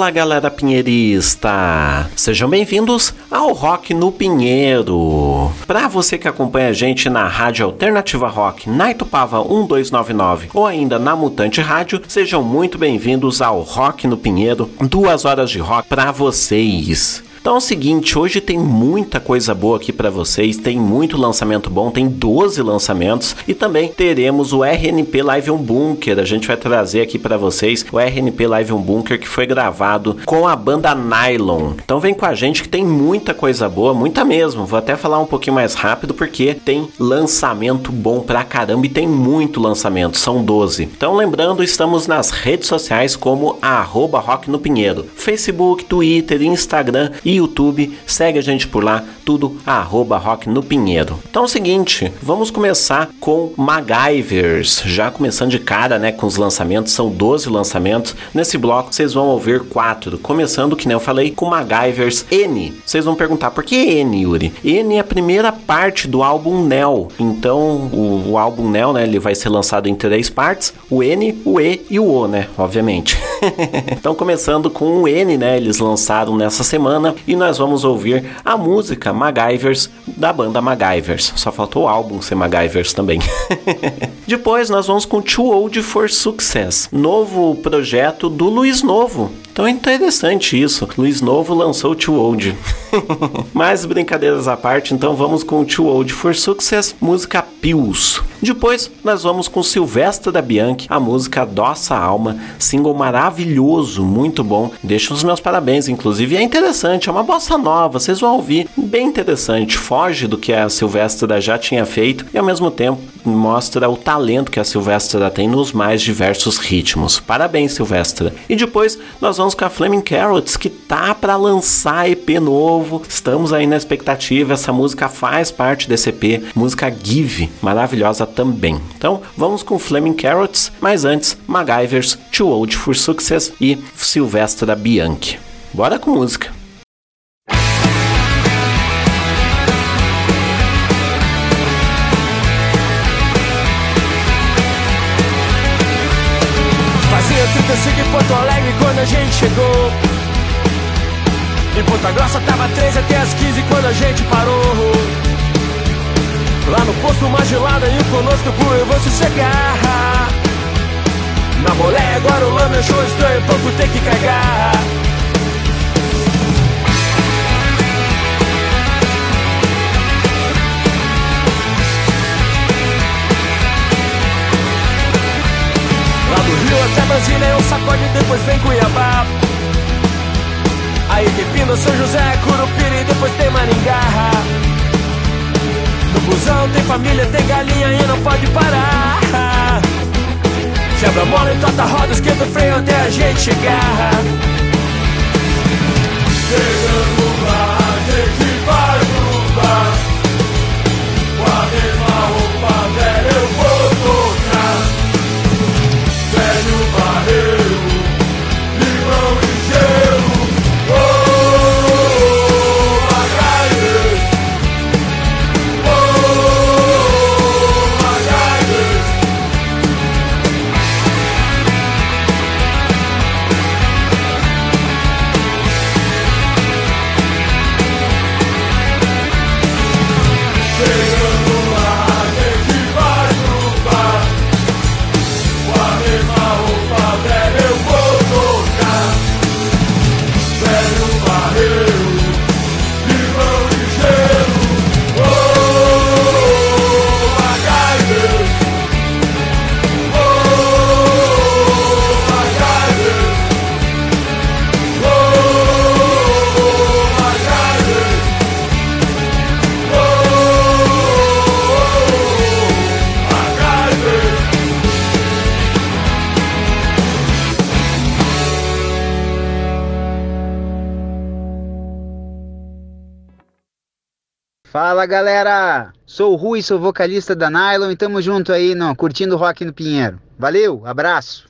Fala galera pinheirista! Sejam bem-vindos ao Rock no Pinheiro. Para você que acompanha a gente na Rádio Alternativa Rock, na Itupava 1299 ou ainda na Mutante Rádio, sejam muito bem-vindos ao Rock no Pinheiro, duas horas de rock para vocês. Então é o seguinte, hoje tem muita coisa boa aqui para vocês, tem muito lançamento bom, tem 12 lançamentos e também teremos o RNP Live um Bunker. A gente vai trazer aqui para vocês o RNP Live um Bunker que foi gravado com a banda Nylon. Então vem com a gente que tem muita coisa boa, muita mesmo. Vou até falar um pouquinho mais rápido porque tem lançamento bom pra caramba e tem muito lançamento, são 12. Então lembrando, estamos nas redes sociais como arroba Rock no Pinheiro, Facebook, Twitter, Instagram e YouTube. Segue a gente por lá, tudo arroba Rock no Pinheiro. Então é o seguinte, vamos começar com MacGyvers. Já começando de cara, né, com os lançamentos, são 12 lançamentos. Nesse bloco vocês vão ouvir quatro, começando, que nem eu falei, com MacGyvers N. Vocês vão perguntar, por que N, Yuri? N é a primeira parte do álbum Nell. Então, o, o álbum Nell, né, ele vai ser lançado em três partes, o N, o E e o O, né, obviamente. então, começando com o N, né, eles lançaram nessa semana e nós vamos ouvir a música MacGyvers da banda MacGyvers. Só faltou o álbum ser MacGyvers também. Depois nós vamos com Too Old for Success, novo projeto do Luiz Novo. Então é interessante isso. Luiz Novo lançou Too Old. Mas brincadeiras à parte, então vamos com Too Old for Success, música Pius. Depois nós vamos com Silvestre da Bianchi, a música Dossa Alma, single maravilhoso, muito bom. Deixo os meus parabéns, inclusive é interessante, uma bossa nova, vocês vão ouvir, bem interessante, foge do que a Silvestre já tinha feito e ao mesmo tempo mostra o talento que a Silvestre tem nos mais diversos ritmos. Parabéns, Silvestre. E depois nós vamos com a Flaming Carrots, que tá para lançar EP novo. Estamos aí na expectativa, essa música faz parte desse EP, música Give, maravilhosa também. Então, vamos com Flaming Carrots, mas antes, MacGyvers, Too Old for Success e Silvestre Bianchi. Bora com música. 35 em Porto Alegre quando a gente chegou. Em Ponta Grossa tava 13 até as 15 quando a gente parou. Lá no posto uma gelada e conosco por eu vou sossegar. Na mulher agora o lame achou estranho, pouco tem que carregar. Rio até Brasília é um sacode, depois vem Cuiabá. Aí tem São José, Curupira e depois tem Maringá. No busão tem família, tem galinha e não pode parar. Quebra a bola tota roda, esquenta o freio até a gente chegar. Chegando lá, a sou o Rui, sou vocalista da Nylon e tamo junto aí, não, curtindo rock no Pinheiro. Valeu, abraço.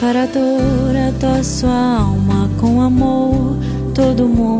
Para a dor, a tua sua alma com amor, todo mundo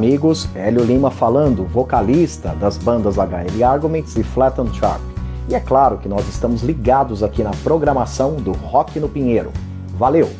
amigos, Hélio Lima falando, vocalista das bandas HL Arguments e Flattened Shark. E é claro que nós estamos ligados aqui na programação do Rock no Pinheiro. Valeu!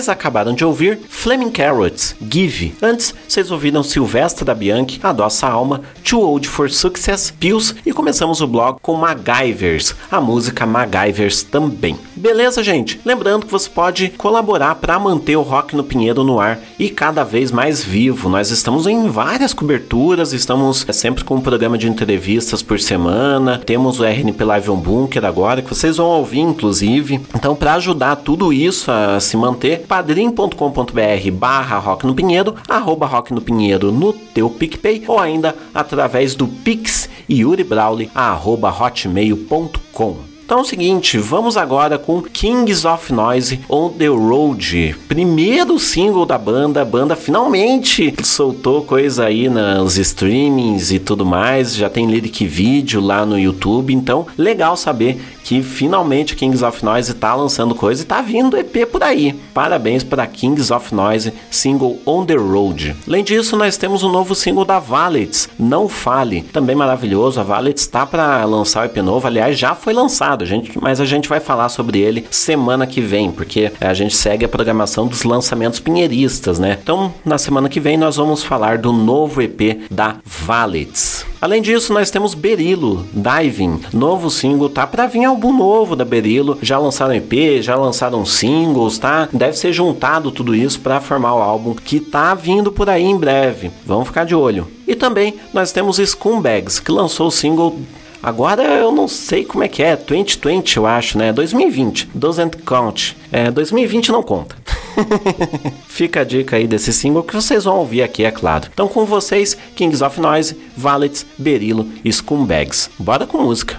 Vocês acabaram de ouvir Flaming Carrots, Give. Antes, vocês ouviram Silvestre da Bianchi, A Nossa Alma, Too Old for Success, Pills e começamos o blog com MacGyvers, a música MacGyvers também. Beleza, gente? Lembrando que você pode colaborar para manter o Rock no Pinheiro no ar e cada vez mais vivo. Nós estamos em várias coberturas, estamos sempre com um programa de entrevistas por semana, temos o RNP Live on Bunker agora, que vocês vão ouvir, inclusive. Então, para ajudar tudo isso a se manter, padrim.com.br barra Rock no Pinheiro, arroba Rock no Pinheiro no teu PicPay ou ainda através do Pix Yuri Brawley, arroba hotmail.com. Então é o seguinte, vamos agora com Kings of Noise on the Road. Primeiro single da banda, a banda finalmente soltou coisa aí nos streamings e tudo mais, já tem lyric vídeo lá no YouTube, então legal saber que finalmente Kings of Noise tá lançando coisa e tá vindo EP por aí. Parabéns para Kings of Noise, single On The Road. Além disso, nós temos um novo single da Valets, Não Fale, também maravilhoso. A Valets está para lançar o EP novo, aliás, já foi lançado, gente, mas a gente vai falar sobre ele semana que vem, porque a gente segue a programação dos lançamentos pinheiristas, né? Então, na semana que vem nós vamos falar do novo EP da Valets. Além disso, nós temos Berilo, Diving, novo single, tá para vir álbum novo da Berilo, já lançaram EP, já lançaram singles, tá? Deve ser juntado tudo isso para formar o álbum que tá vindo por aí em breve. Vamos ficar de olho. E também nós temos Scumbags, que lançou o single Agora eu não sei como é que é, 2020 eu acho, né? 2020, doesn't count. É, 2020 não conta. Fica a dica aí desse single que vocês vão ouvir aqui, é claro. Então com vocês, Kings of Noise, Valets, Berilo e Scumbags. Bora com música.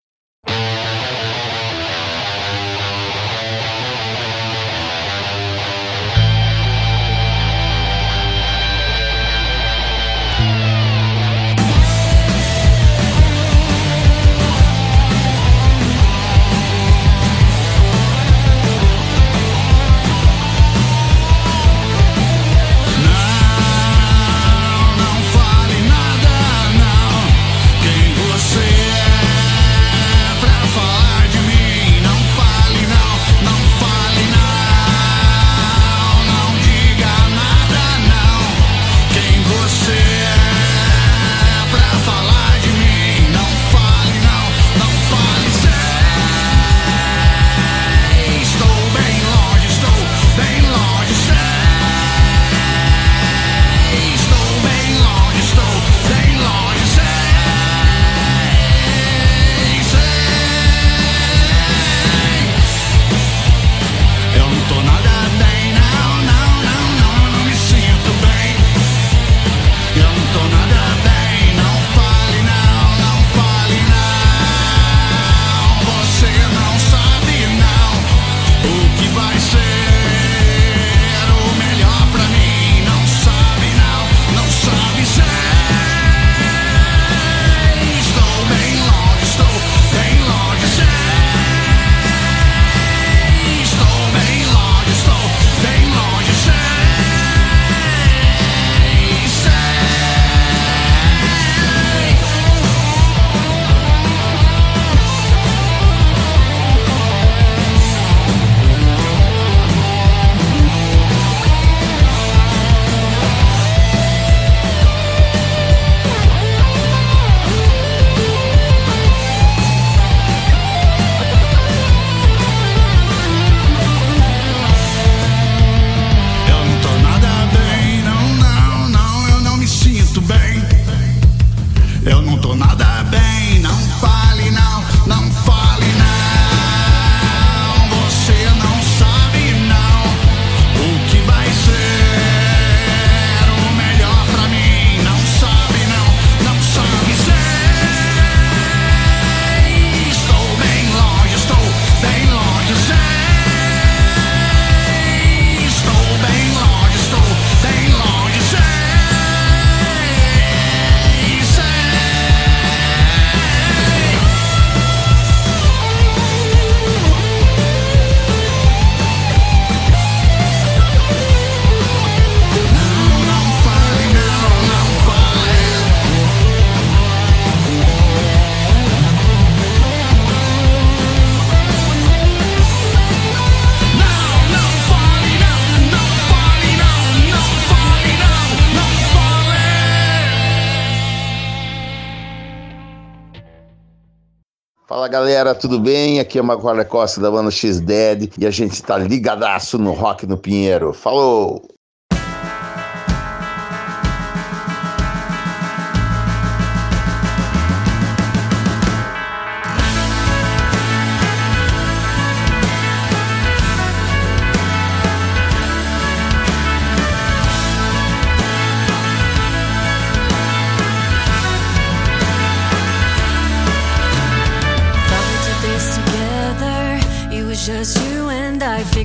Galera, tudo bem? Aqui é o Marco Costa da banda X-Dead e a gente tá ligadaço no Rock no Pinheiro. Falou!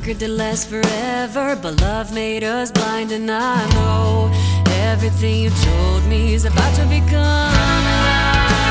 Figured to last forever, but love made us blind, and I know everything you told me is about to become.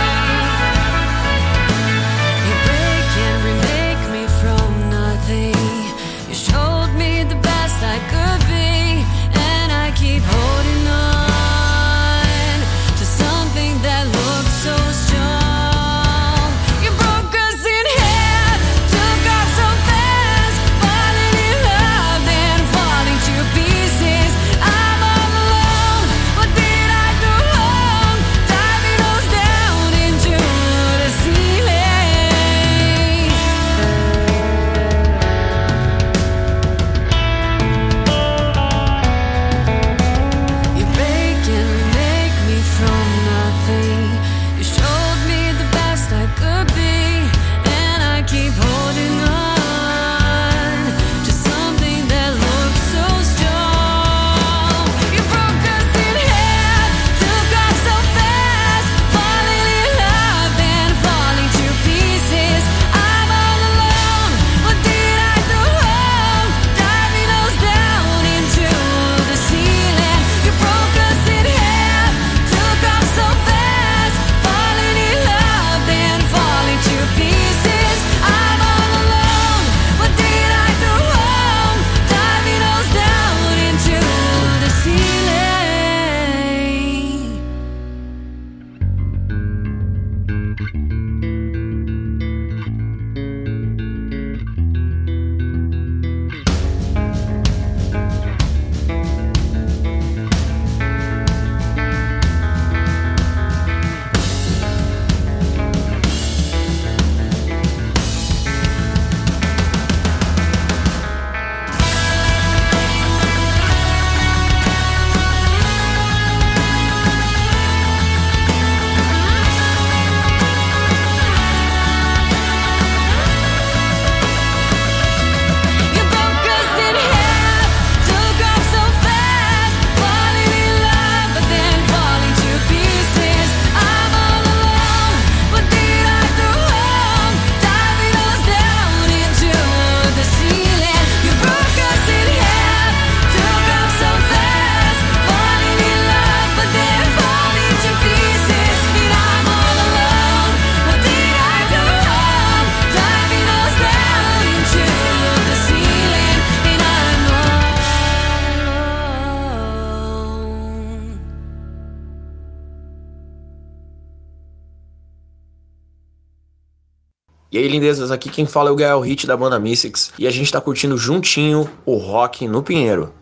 Lindezas, aqui quem fala é o Gael Hit da banda Mystics e a gente tá curtindo juntinho o rock no Pinheiro.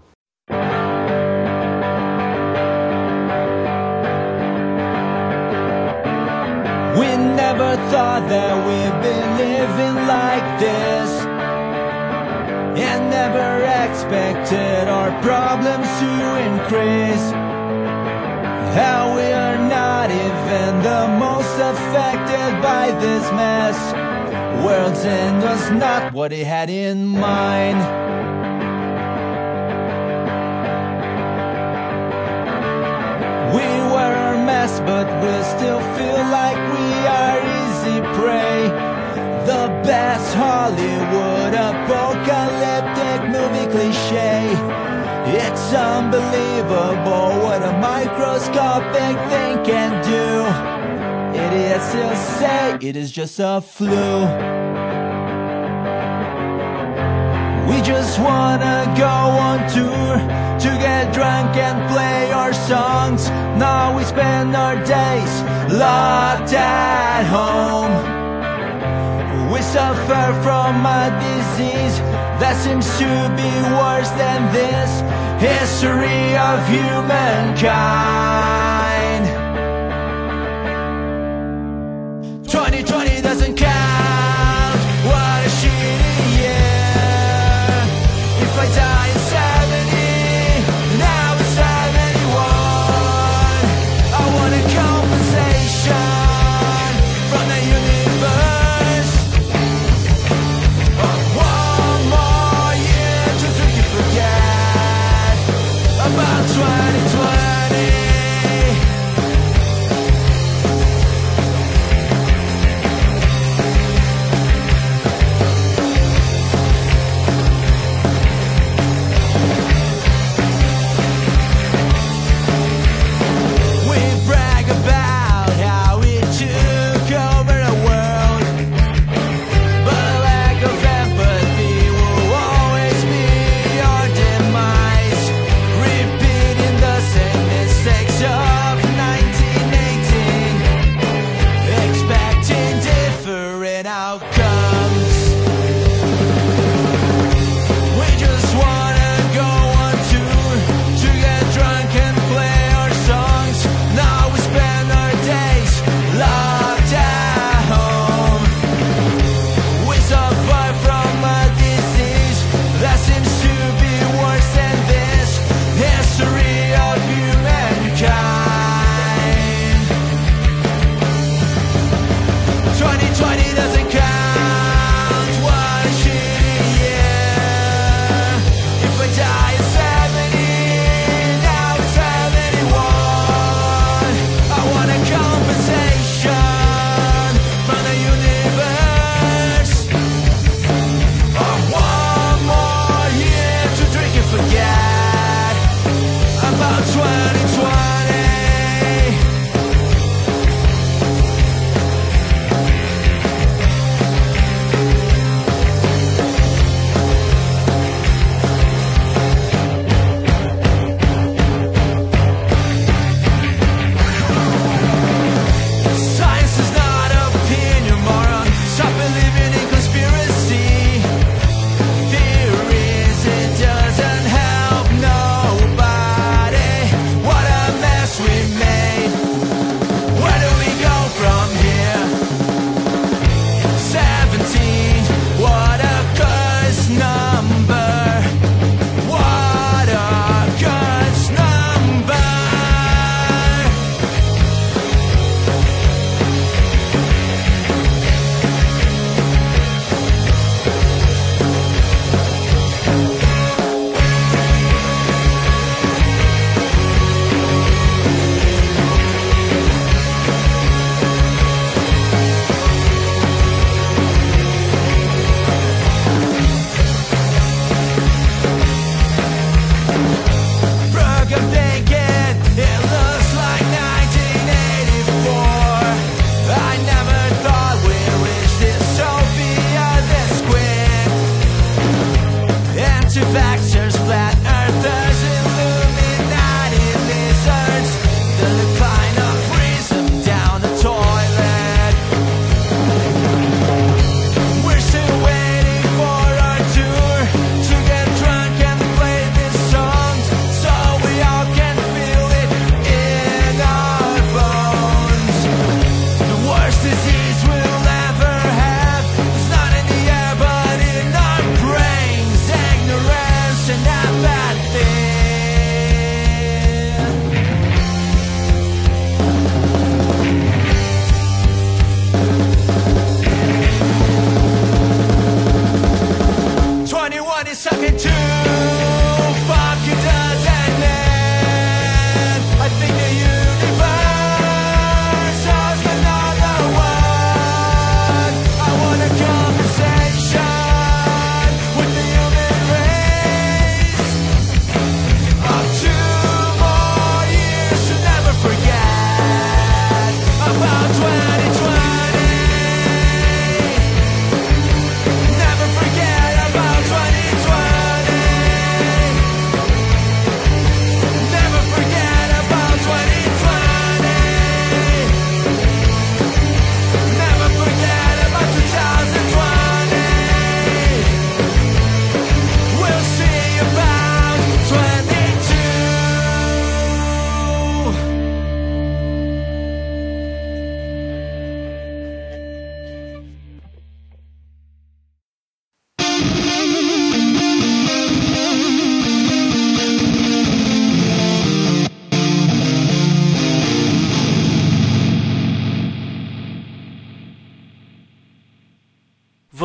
We never thought that we'd be living like this And never expected our problems to increase. How we are not even the most affected by this mess world's end was not what he had in mind. We were a mess, but we still feel like we are easy prey. The best Hollywood apocalyptic movie cliche. It's unbelievable what a microscopic thing can do. Idiots still say it is just a flu. We just wanna go on tour to get drunk and play our songs. Now we spend our days locked at home. We suffer from a disease that seems to be worse than this history of humankind.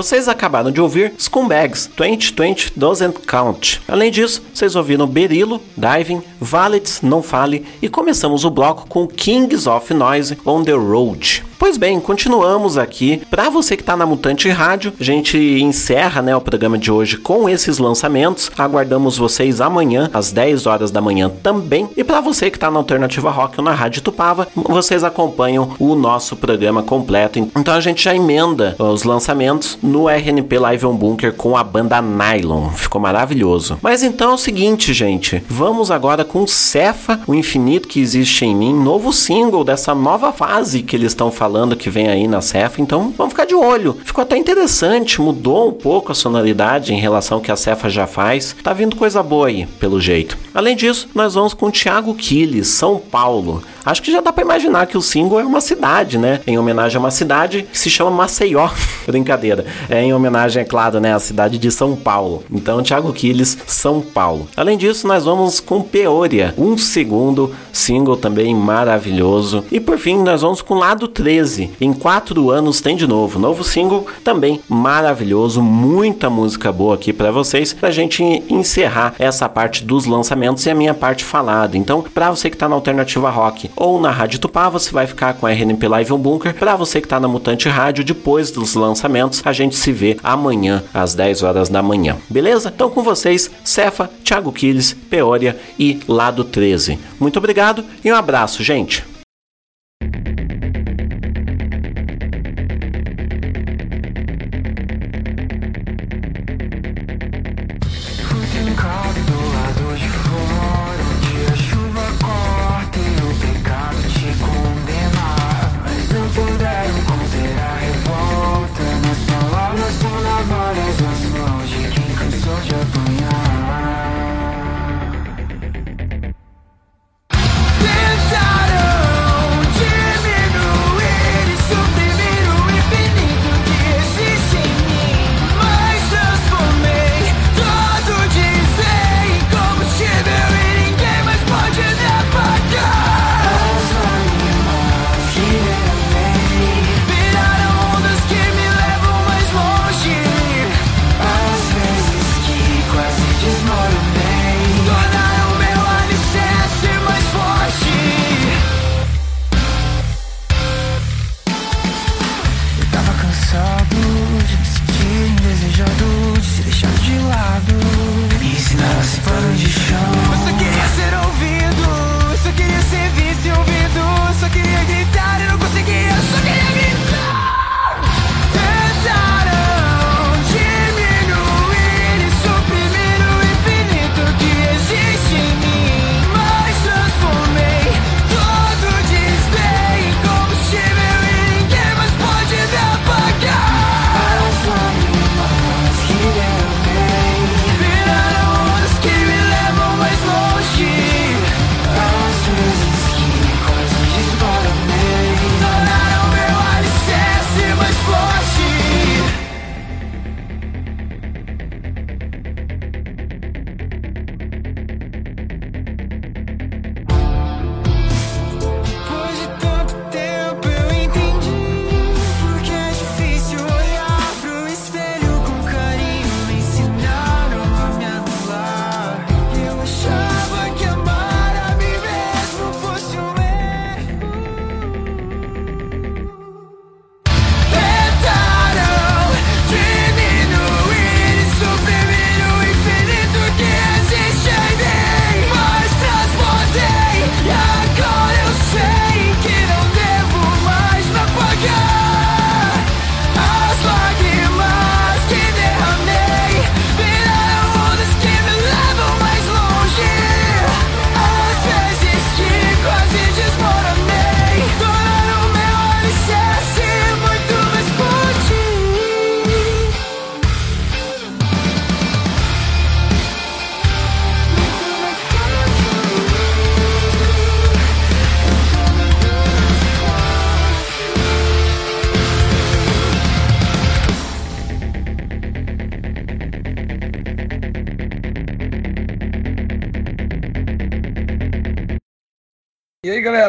Vocês acabaram de ouvir Scumbags 2020 Doesn't Count. Além disso, vocês ouviram Berilo, Diving, Valets, Não Fale e começamos o bloco com Kings of Noise on the Road. Pois bem, continuamos aqui. Para você que está na Mutante Rádio, a gente encerra né, o programa de hoje com esses lançamentos. Aguardamos vocês amanhã, às 10 horas da manhã também. E para você que está na Alternativa Rock ou na Rádio Tupava, vocês acompanham o nosso programa completo. Então a gente já emenda os lançamentos no RNP Live on Bunker com a banda Nylon. Ficou maravilhoso. Mas então é o seguinte, gente. Vamos agora com Cefa, o infinito que existe em mim, novo single dessa nova fase que eles estão falando falando que vem aí na Cefa, então vamos ficar de olho. Ficou até interessante, mudou um pouco a sonoridade em relação ao que a Cefa já faz. Tá vindo coisa boa aí, pelo jeito. Além disso, nós vamos com Thiago Quiles, São Paulo. Acho que já dá para imaginar que o single é uma cidade, né? Em homenagem a uma cidade que se chama Maceió. Brincadeira. É em homenagem, é claro, né? À cidade de São Paulo. Então, Thiago Quiles, São Paulo. Além disso, nós vamos com Peoria, um segundo single também maravilhoso. E por fim, nós vamos com Lado 13. Em quatro anos tem de novo. Novo single também maravilhoso. Muita música boa aqui para vocês. Pra gente encerrar essa parte dos lançamentos e a minha parte falada. Então, para você que tá na Alternativa Rock ou na Rádio Tupá, você vai ficar com a RNP Live on Bunker. Para você que está na Mutante Rádio, depois dos lançamentos, a gente se vê amanhã às 10 horas da manhã. Beleza? Então com vocês, Cefa, Thiago Quiles, Peória e Lado 13. Muito obrigado e um abraço, gente.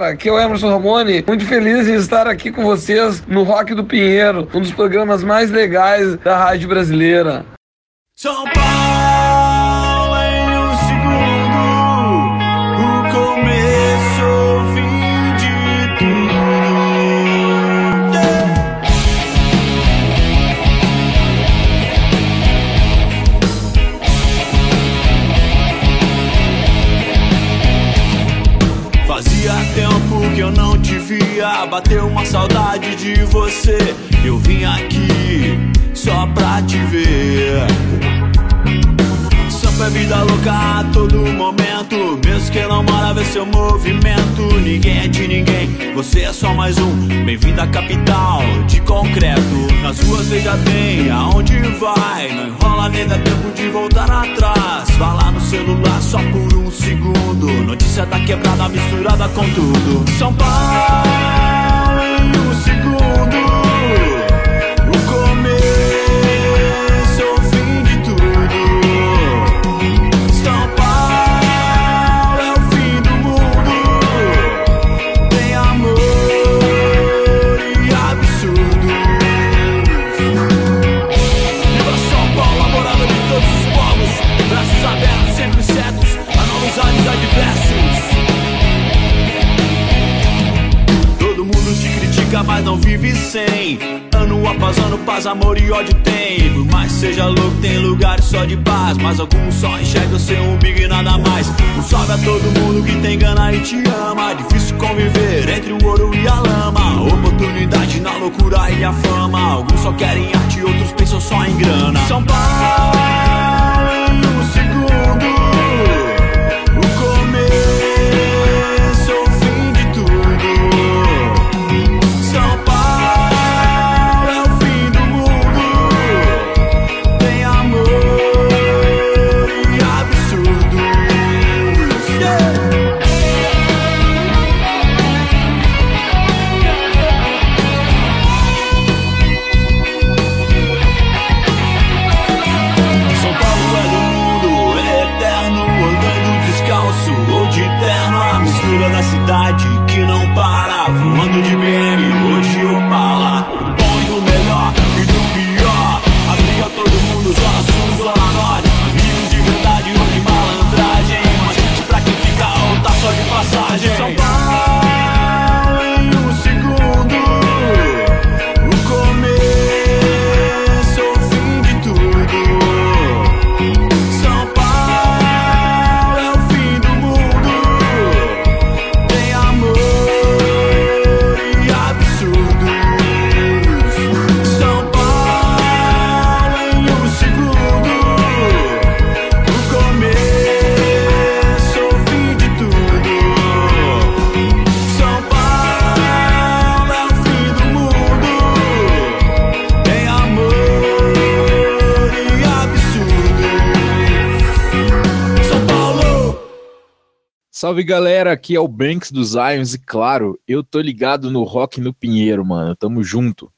Aqui é o Emerson Ramone, muito feliz em estar aqui com vocês no Rock do Pinheiro, um dos programas mais legais da rádio brasileira. Movimento. Ninguém é de ninguém, você é só mais um. Bem-vindo à capital de concreto. Nas ruas, veja bem aonde vai. Não enrola nem dá tempo de voltar atrás. Fala no celular só por um segundo. Notícia da quebrada misturada com tudo. São Paulo Ano após ano, paz, amor e ódio tem. Por mais seja louco, tem lugares só de paz. Mas alguns só enxergam seu umbigo e nada mais. Um salve a todo mundo que tem gana e te ama. Difícil conviver entre o ouro e a lama. Oportunidade na loucura e a fama. Alguns só querem arte, outros pensam só em grana. São Paulo Salve galera, aqui é o Banks dos Zions e claro, eu tô ligado no Rock no Pinheiro, mano. Tamo junto.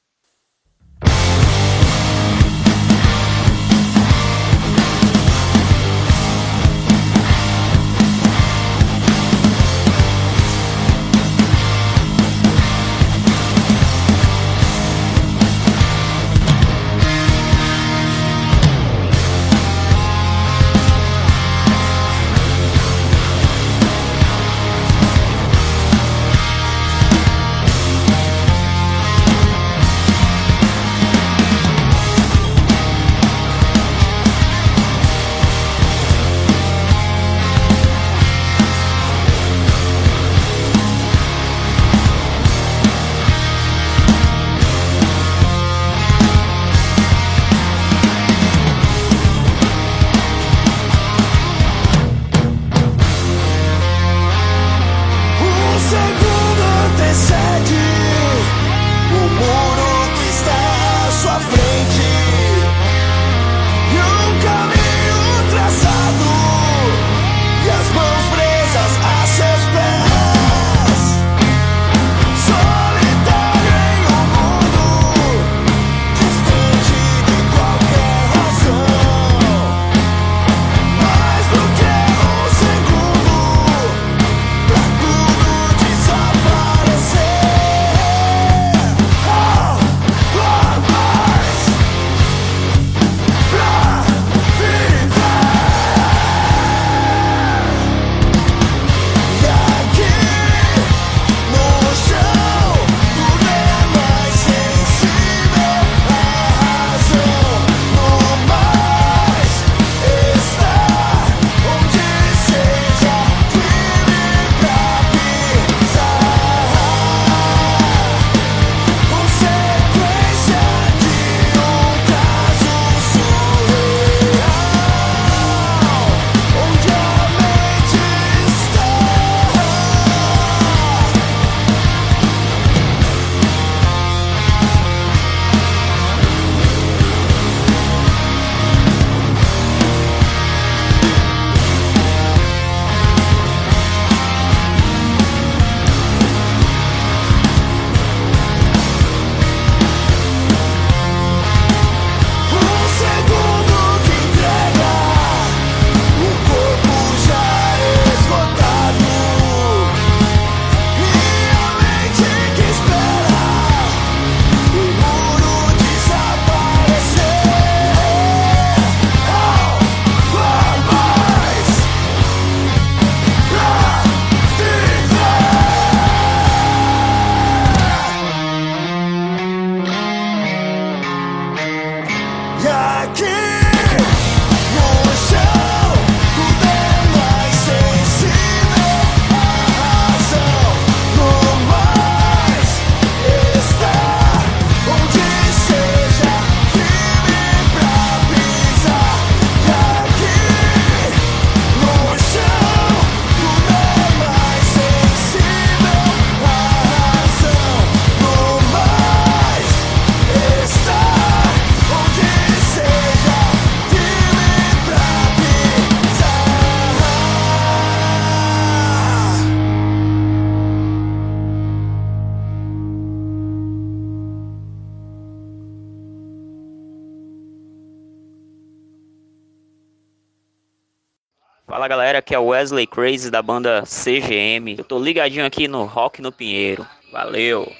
Wesley Crazy da banda CGM. Eu tô ligadinho aqui no Rock no Pinheiro. Valeu!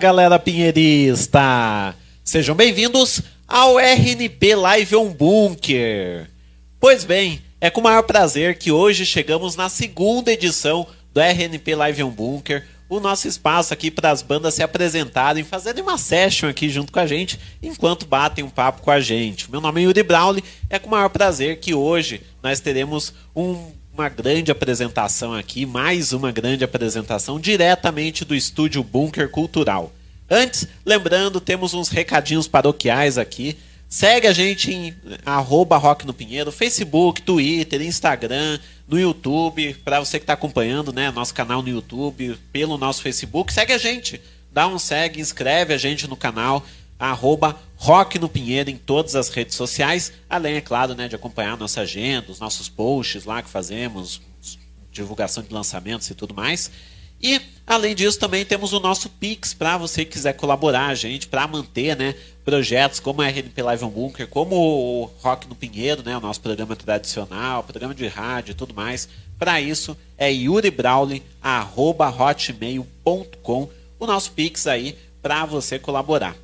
Galera pinheirista! Sejam bem-vindos ao RNP Live on Bunker. Pois bem, é com o maior prazer que hoje chegamos na segunda edição do RNP Live on Bunker, o nosso espaço aqui para as bandas se apresentarem, fazerem uma session aqui junto com a gente, enquanto batem um papo com a gente. Meu nome é Yuri Brawley, é com o maior prazer que hoje nós teremos um uma grande apresentação aqui, mais uma grande apresentação diretamente do estúdio Bunker Cultural. Antes, lembrando, temos uns recadinhos paroquiais aqui. Segue a gente em arroba Rock no Pinheiro, Facebook, Twitter, Instagram, no YouTube, para você que está acompanhando, né, nosso canal no YouTube, pelo nosso Facebook, segue a gente, dá um segue, inscreve a gente no canal, arroba Rock no Pinheiro em todas as redes sociais, além, é claro, né, de acompanhar nossa agenda, os nossos posts lá que fazemos, divulgação de lançamentos e tudo mais. E, além disso, também temos o nosso Pix para você que quiser colaborar gente, para manter né, projetos como a RNP Live on Bunker, como o Rock no Pinheiro, né, o nosso programa tradicional, programa de rádio e tudo mais. Para isso, é yuribrawley.hotmail.com, o nosso Pix aí para você colaborar.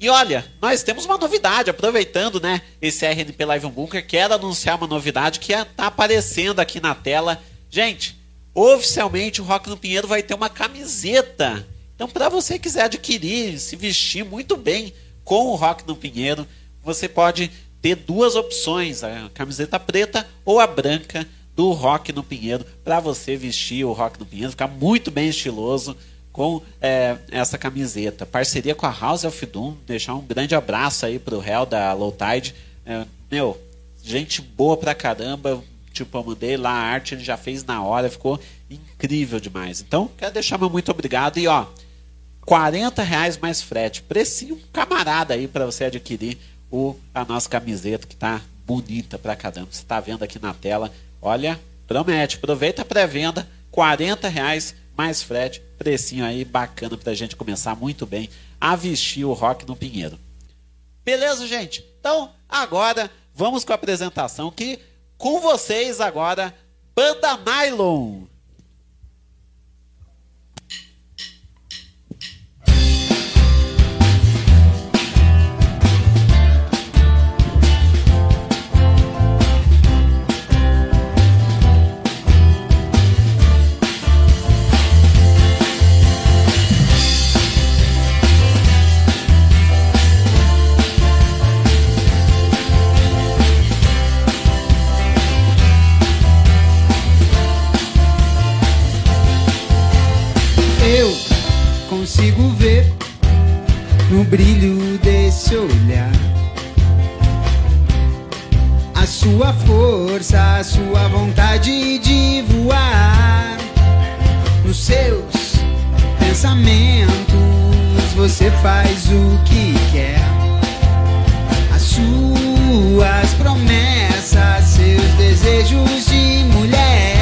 E olha, nós temos uma novidade, aproveitando, né, esse RNP Live on Bunker, quero anunciar uma novidade que está aparecendo aqui na tela. Gente, oficialmente o Rock no Pinheiro vai ter uma camiseta. Então, para você quiser adquirir, se vestir muito bem com o Rock no Pinheiro, você pode ter duas opções, a camiseta preta ou a branca do Rock no Pinheiro, para você vestir o Rock no Pinheiro, ficar muito bem estiloso com é, essa camiseta. Parceria com a House of Doom, deixar um grande abraço aí pro réu da Low Tide. É, meu, gente boa pra caramba. Tipo, eu mandei lá a arte, ele já fez na hora, ficou incrível demais. Então, quero deixar meu muito obrigado e ó, 40 reais mais frete. Precinho camarada aí para você adquirir o, a nossa camiseta que tá bonita pra caramba. Você tá vendo aqui na tela. Olha, promete. Aproveita a pré-venda, 40 reais mais frete, precinho aí bacana pra gente começar muito bem a vestir o rock no Pinheiro. Beleza, gente? Então, agora vamos com a apresentação que com vocês agora, Banda Nylon. Consigo ver no brilho desse olhar a sua força, a sua vontade de voar. Nos seus pensamentos você faz o que quer. As suas promessas, seus desejos de mulher.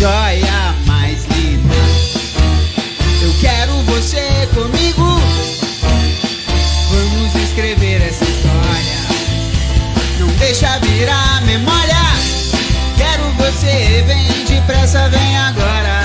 joia escrever essa história. Não deixa virar memória. Quero você, vem depressa, vem agora.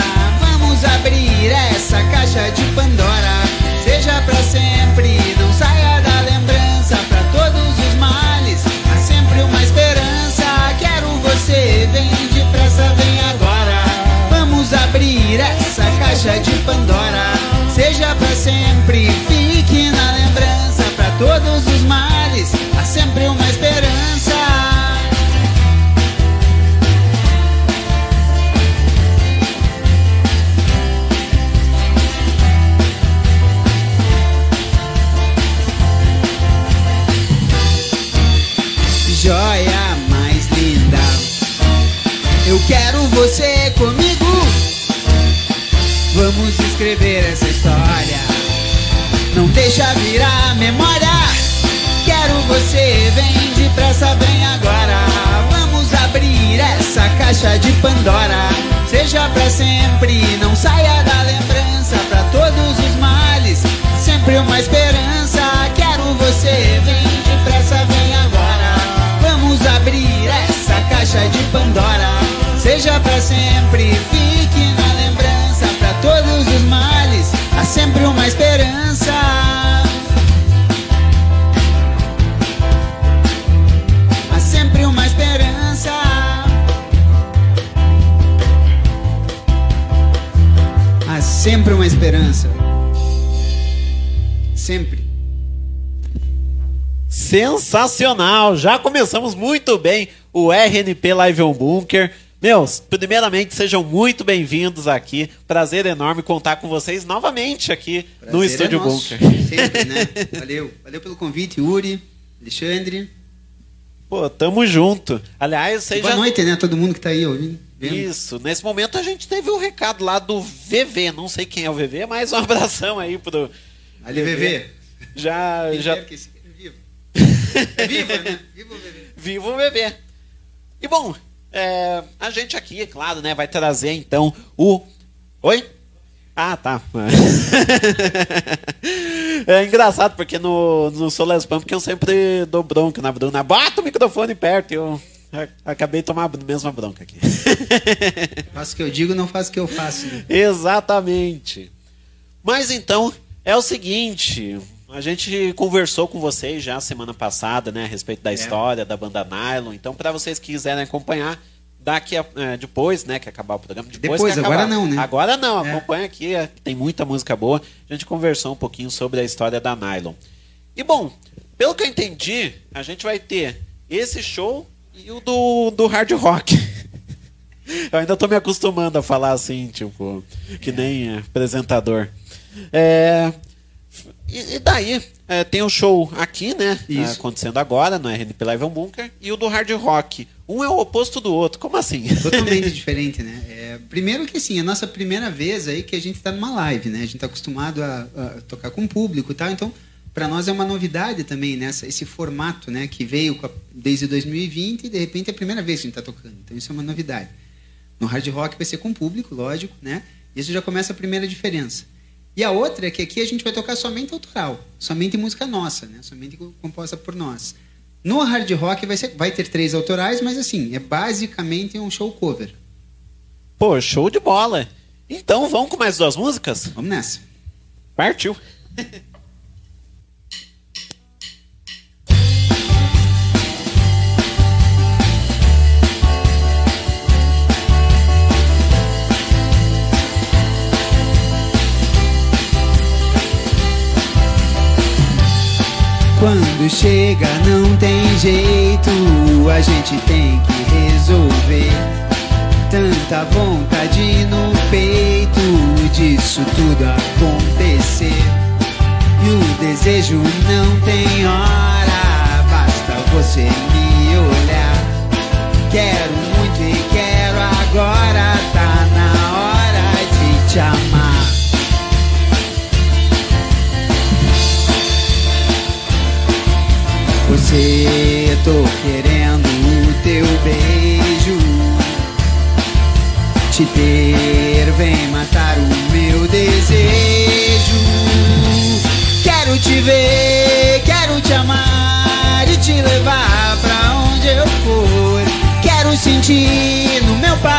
Você comigo. Vamos escrever essa história. Não deixa virar memória. Quero você, vem depressa, vem agora. Vamos abrir essa caixa de Pandora. Seja pra sempre, não saia da lembrança. Pra todos os males, sempre uma esperança. Quero você, vem Seja pra sempre, fique na lembrança. Pra todos os males, há sempre uma esperança. Há sempre uma esperança. Há sempre uma esperança. Sempre. Sensacional! Já começamos muito bem o RNP Live on Bunker. Meus, primeiramente sejam muito bem-vindos aqui. Prazer enorme contar com vocês novamente aqui no Prazer Estúdio é nosso, Bunker. Sempre, né? Valeu. Valeu pelo convite, Yuri, Alexandre. Pô, tamo junto. Aliás, vocês Boa já... noite, né? Todo mundo que tá aí ouvindo. vendo. Isso, nesse momento a gente teve um recado lá do VV, não sei quem é o VV, mas um abração aí pro. Ali, VV. Já. Quem já... é vivo. É vivo, né? Vivo o VV. Viva o VV. E bom, é, a gente aqui, é claro, né, vai trazer então o. Oi? Ah, tá. É engraçado porque no, no Solar porque eu sempre dou bronca na Bruna. Bota o microfone perto e eu acabei de tomar a mesma bronca aqui. Faço o que eu digo, não faço o que eu faço. né? Exatamente. Mas então, É o seguinte, a gente conversou com vocês já semana passada, né, a respeito da história da banda Nylon. Então, para vocês que quiserem acompanhar, daqui a, é, depois, né, que acabar o programa. Depois, Depois, agora não, né? Agora não, É. acompanha aqui, é, tem muita música boa. A gente conversou um pouquinho sobre a história da Nylon. E bom, pelo que eu entendi, a gente vai ter esse show e o do, do hard rock. Eu ainda tô me acostumando a falar assim, tipo, que nem é, apresentador. É, e, e daí, é, tem o show aqui, né? Isso. é, acontecendo agora, no RNP Live on Bunker, e o do hard rock. Um é o oposto do outro. Como assim? Totalmente diferente, né? É, primeiro que assim, é a nossa primeira vez aí que a gente está numa live, né? A gente está acostumado a, a tocar com o público e tal, então para nós é uma novidade também, né? Esse formato, né? Que veio desde 2020 e de repente é a primeira vez que a gente está tocando. Então isso é uma novidade. No hard rock vai ser com o público, lógico, né? Isso já começa a primeira diferença. E a outra é que aqui a gente vai tocar somente autoral, somente música nossa, né? Somente co- composta por nós. No hard rock vai, ser, vai ter três autorais, mas assim, é basicamente um show cover. Pô, show de bola. Então vamos com mais duas músicas? Vamos nessa. Partiu. Quando chega não tem jeito, a gente tem que resolver. Tanta vontade no peito disso tudo acontecer. E o desejo não tem hora, basta você me olhar. Quero muito e quero agora, tá na hora de te amar. Você tô querendo o teu beijo. Te ter vem matar o meu desejo. Quero te ver, quero te amar e te levar pra onde eu for. Quero sentir no meu paladar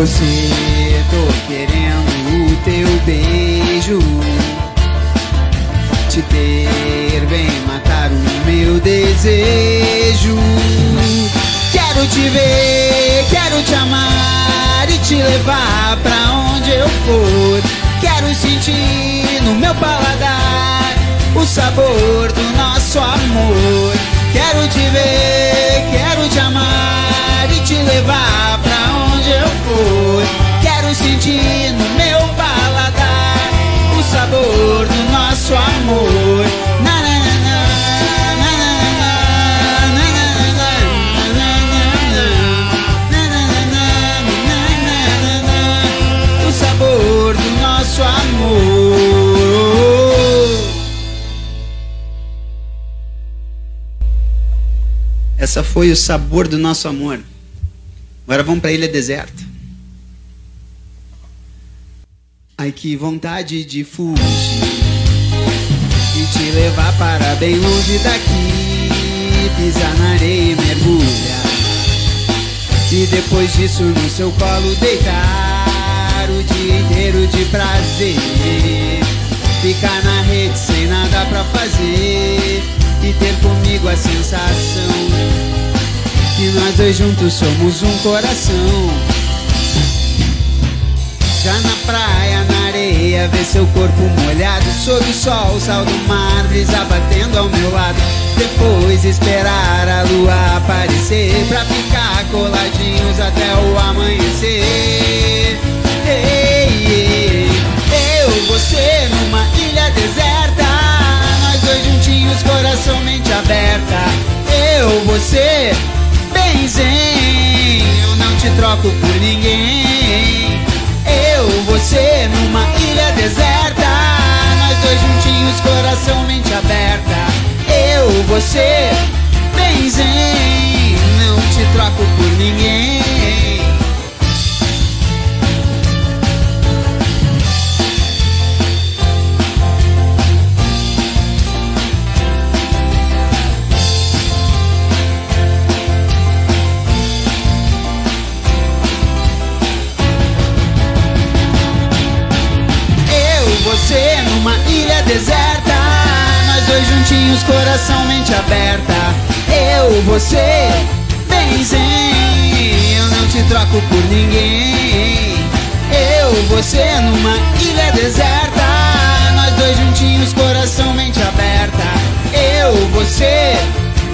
Você tô querendo o teu beijo. Te ter vem matar o meu desejo. Quero te ver, quero te amar e te levar pra onde eu for. Quero sentir no meu paladar o sabor do nosso amor. Quero te ver, quero te amar e te levar pra onde eu. Quero sentir no meu paladar o sabor do nosso amor. O sabor do nosso amor. Essa foi o sabor do nosso amor. Agora vamos para a ilha deserta. Ai que vontade de fugir e te levar para bem longe daqui, pisar na areia e mergulhar. E depois disso no seu colo deitar o dia inteiro de prazer. Ficar na rede sem nada pra fazer e ter comigo a sensação que nós dois juntos somos um coração. Já na praia, na areia, ver seu corpo molhado sob o sol, o sal do mar, brisa batendo ao meu lado. Depois esperar a lua aparecer pra ficar coladinhos até o amanhecer. Ei, ei, eu, você numa ilha deserta, nós dois juntinhos, coração, mente aberta. Eu, você, eu não te troco por ninguém. Eu, você, numa ilha deserta. Nós dois juntinhos, coração, mente aberta. Eu, você, bem zen. Não te troco por ninguém. Deserta. Nós dois juntinhos, coração, mente aberta. Eu, você, bem zen. Eu não te troco por ninguém. Eu, você, numa ilha deserta. Nós dois juntinhos, coração, mente aberta. Eu, você,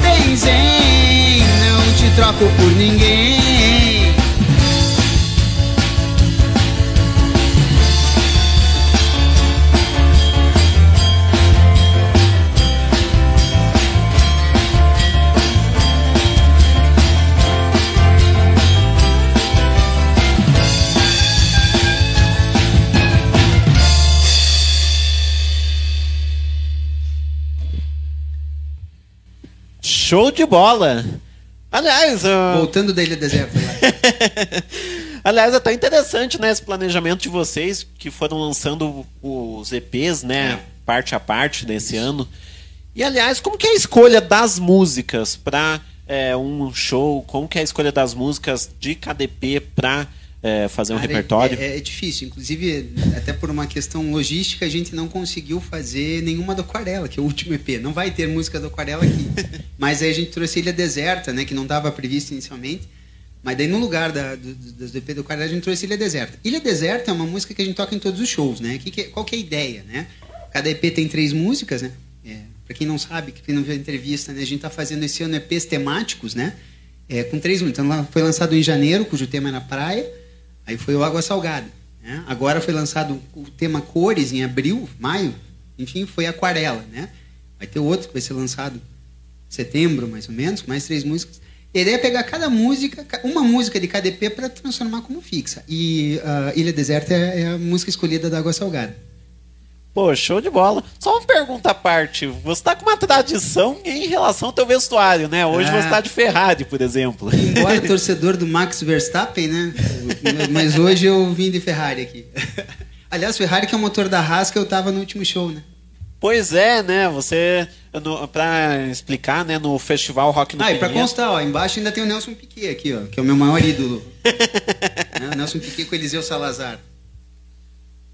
bem zen. Não te troco por ninguém. Show de bola! Aliás, ah, Voltando da ilha deserta. aliás, é até interessante, né, esse planejamento de vocês que foram lançando os EPs, né, parte a parte desse ano. E aliás, como que é a escolha das músicas para um show? Como que é a escolha das músicas de KDP para fazer um Cara, repertório? É, é difícil, inclusive, até por uma questão logística, a gente não conseguiu fazer nenhuma do Aquarela, que é o último EP. Não vai ter música do Aquarela aqui. Mas aí a gente trouxe Ilha Deserta, né, que não estava previsto inicialmente. Mas daí no lugar da, do, do, dos EP do Aquarela a gente trouxe Ilha Deserta. Ilha Deserta é uma música que a gente toca em todos os shows, né? Que que é- qual que é a ideia, né? Cada EP tem três músicas, né? É, para quem não sabe, quem não viu a entrevista, né, a gente está fazendo esse ano EPs temáticos, né? É, com três músicas. Então, foi lançado em janeiro, cujo tema era praia. Aí foi o Água Salgada. Né? Agora foi lançado o tema Cores em abril, maio. Enfim, foi Aquarela. Né? Vai ter outro que vai ser lançado em setembro, mais ou menos, mais três músicas. A ideia é pegar cada música, ca- uma música de cada para transformar como fixa. E ah, Ilha Deserta é, é a música escolhida da Água Salgada. Pô, show de bola. Só uma pergunta à parte. Você tá com uma tradição em relação ao teu vestuário, né? Hoje Ah. você tá de Ferrari, por exemplo. Embora torcedor do Max Verstappen, né? Mas hoje eu vim de Ferrari aqui. Aliás, Ferrari que é o motor da Haas que eu tava no último show, né? Pois é, né? Você, no, pra explicar, né, no Festival Rock no Ah, e pra constar, ó, embaixo ainda tem o Nelson Piquet aqui, ó, que é o meu maior ídolo. né? Nelson Piquet com Eliseu Salazar.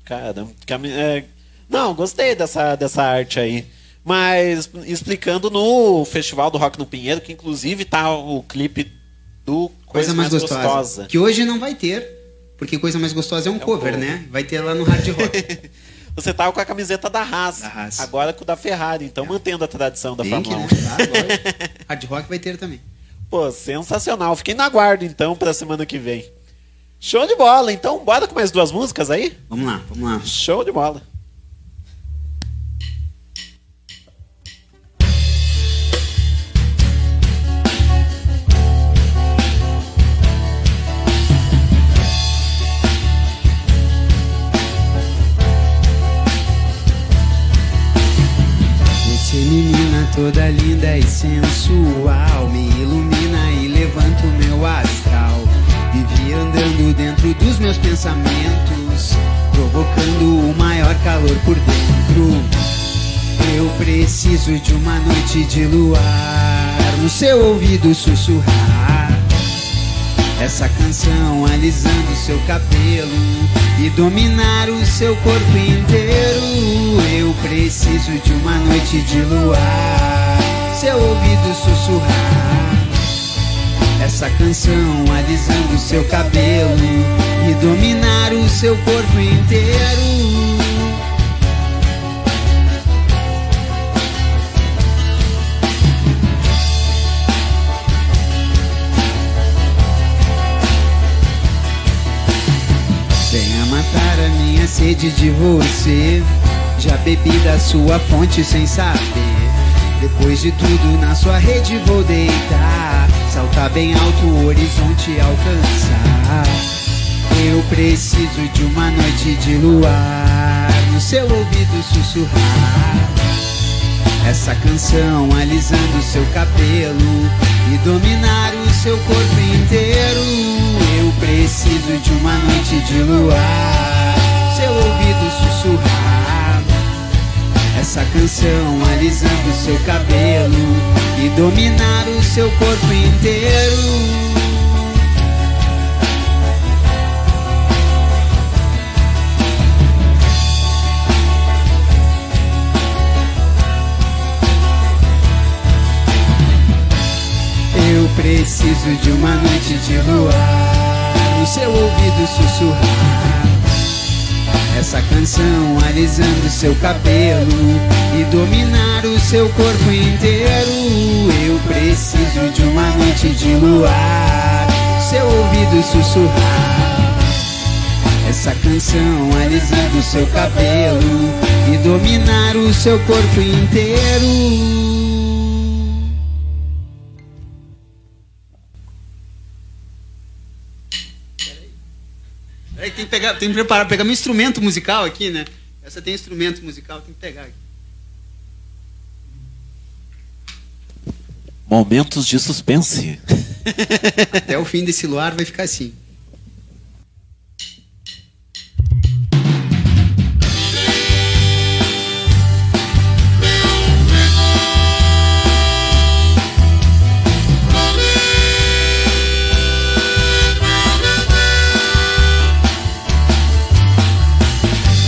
Cara, cami- é, não, gostei dessa, dessa arte aí. Mas explicando no Festival do Rock no Pinheiro, que inclusive tá o clipe do Coisa, mais, gostosa. Que hoje não vai ter, porque Coisa Mais Gostosa é um, cover, cover. né? Vai ter lá no Hard Rock. Você tava com a camiseta da Haas, agora com o da Ferrari, então mantendo a tradição da Fórmula 1. né? Lógico. Hard Rock vai ter também. Pô, sensacional. Fiquei na guarda então pra semana que vem. Show de bola. Então, bora com mais duas músicas aí? Vamos lá, vamos lá. Show de bola. Toda linda e sensual. Me ilumina e levanta o meu astral. Vivi andando dentro dos meus pensamentos Provocando o maior calor por dentro. Eu preciso de uma noite de luar No seu ouvido sussurrar. Essa canção alisando seu cabelo e dominar o seu corpo inteiro. Eu preciso de uma noite de luar, seu ouvido sussurrar. Essa canção alisando seu cabelo e dominar o seu corpo inteiro. Matar a minha sede de você. Já bebi da sua fonte sem saber. Depois de tudo na sua rede vou deitar. Saltar bem alto o horizonte alcançar. Eu preciso de uma noite de luar no seu ouvido sussurrar essa canção alisando seu cabelo e dominar o seu corpo inteiro. Preciso de uma noite de luar, seu ouvido sussurrar. Essa canção alisando seu cabelo e dominar o seu corpo inteiro. Eu preciso de uma noite de luar No seu ouvido sussurrar. Essa canção alisando seu cabelo E dominar o seu corpo inteiro. Eu preciso de uma noite de luar seu ouvido sussurrar. Essa canção alisando seu cabelo E dominar o seu corpo inteiro tem que pegar, tem que preparar, pegar meu instrumento musical aqui, né? Essa tem instrumento musical, tem que pegar aqui. Momentos de suspense. Até o fim desse luar vai ficar assim.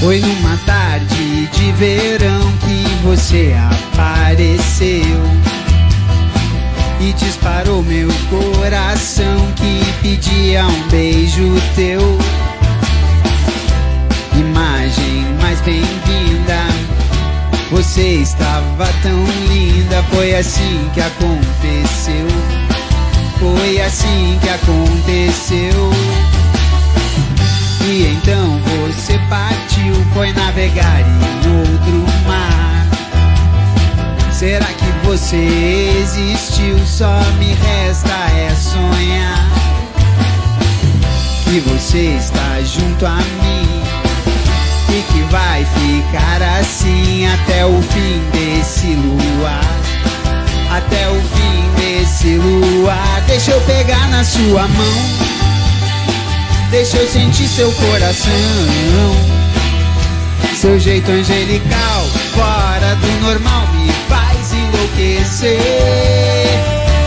Foi numa tarde de verão que você apareceu e disparou meu coração que pedia um beijo teu. Imagem mais bem-vinda, você estava tão linda. Foi assim que aconteceu. Foi assim que aconteceu. E então você partiu, foi navegar em outro mar. Será que você existiu? Só me resta é sonhar que você está junto a mim e que vai ficar assim até o fim desse luar. Até o fim desse luar. Deixa eu pegar na sua mão. Deixa eu sentir seu coração. Seu jeito angelical Fora do normal me faz enlouquecer.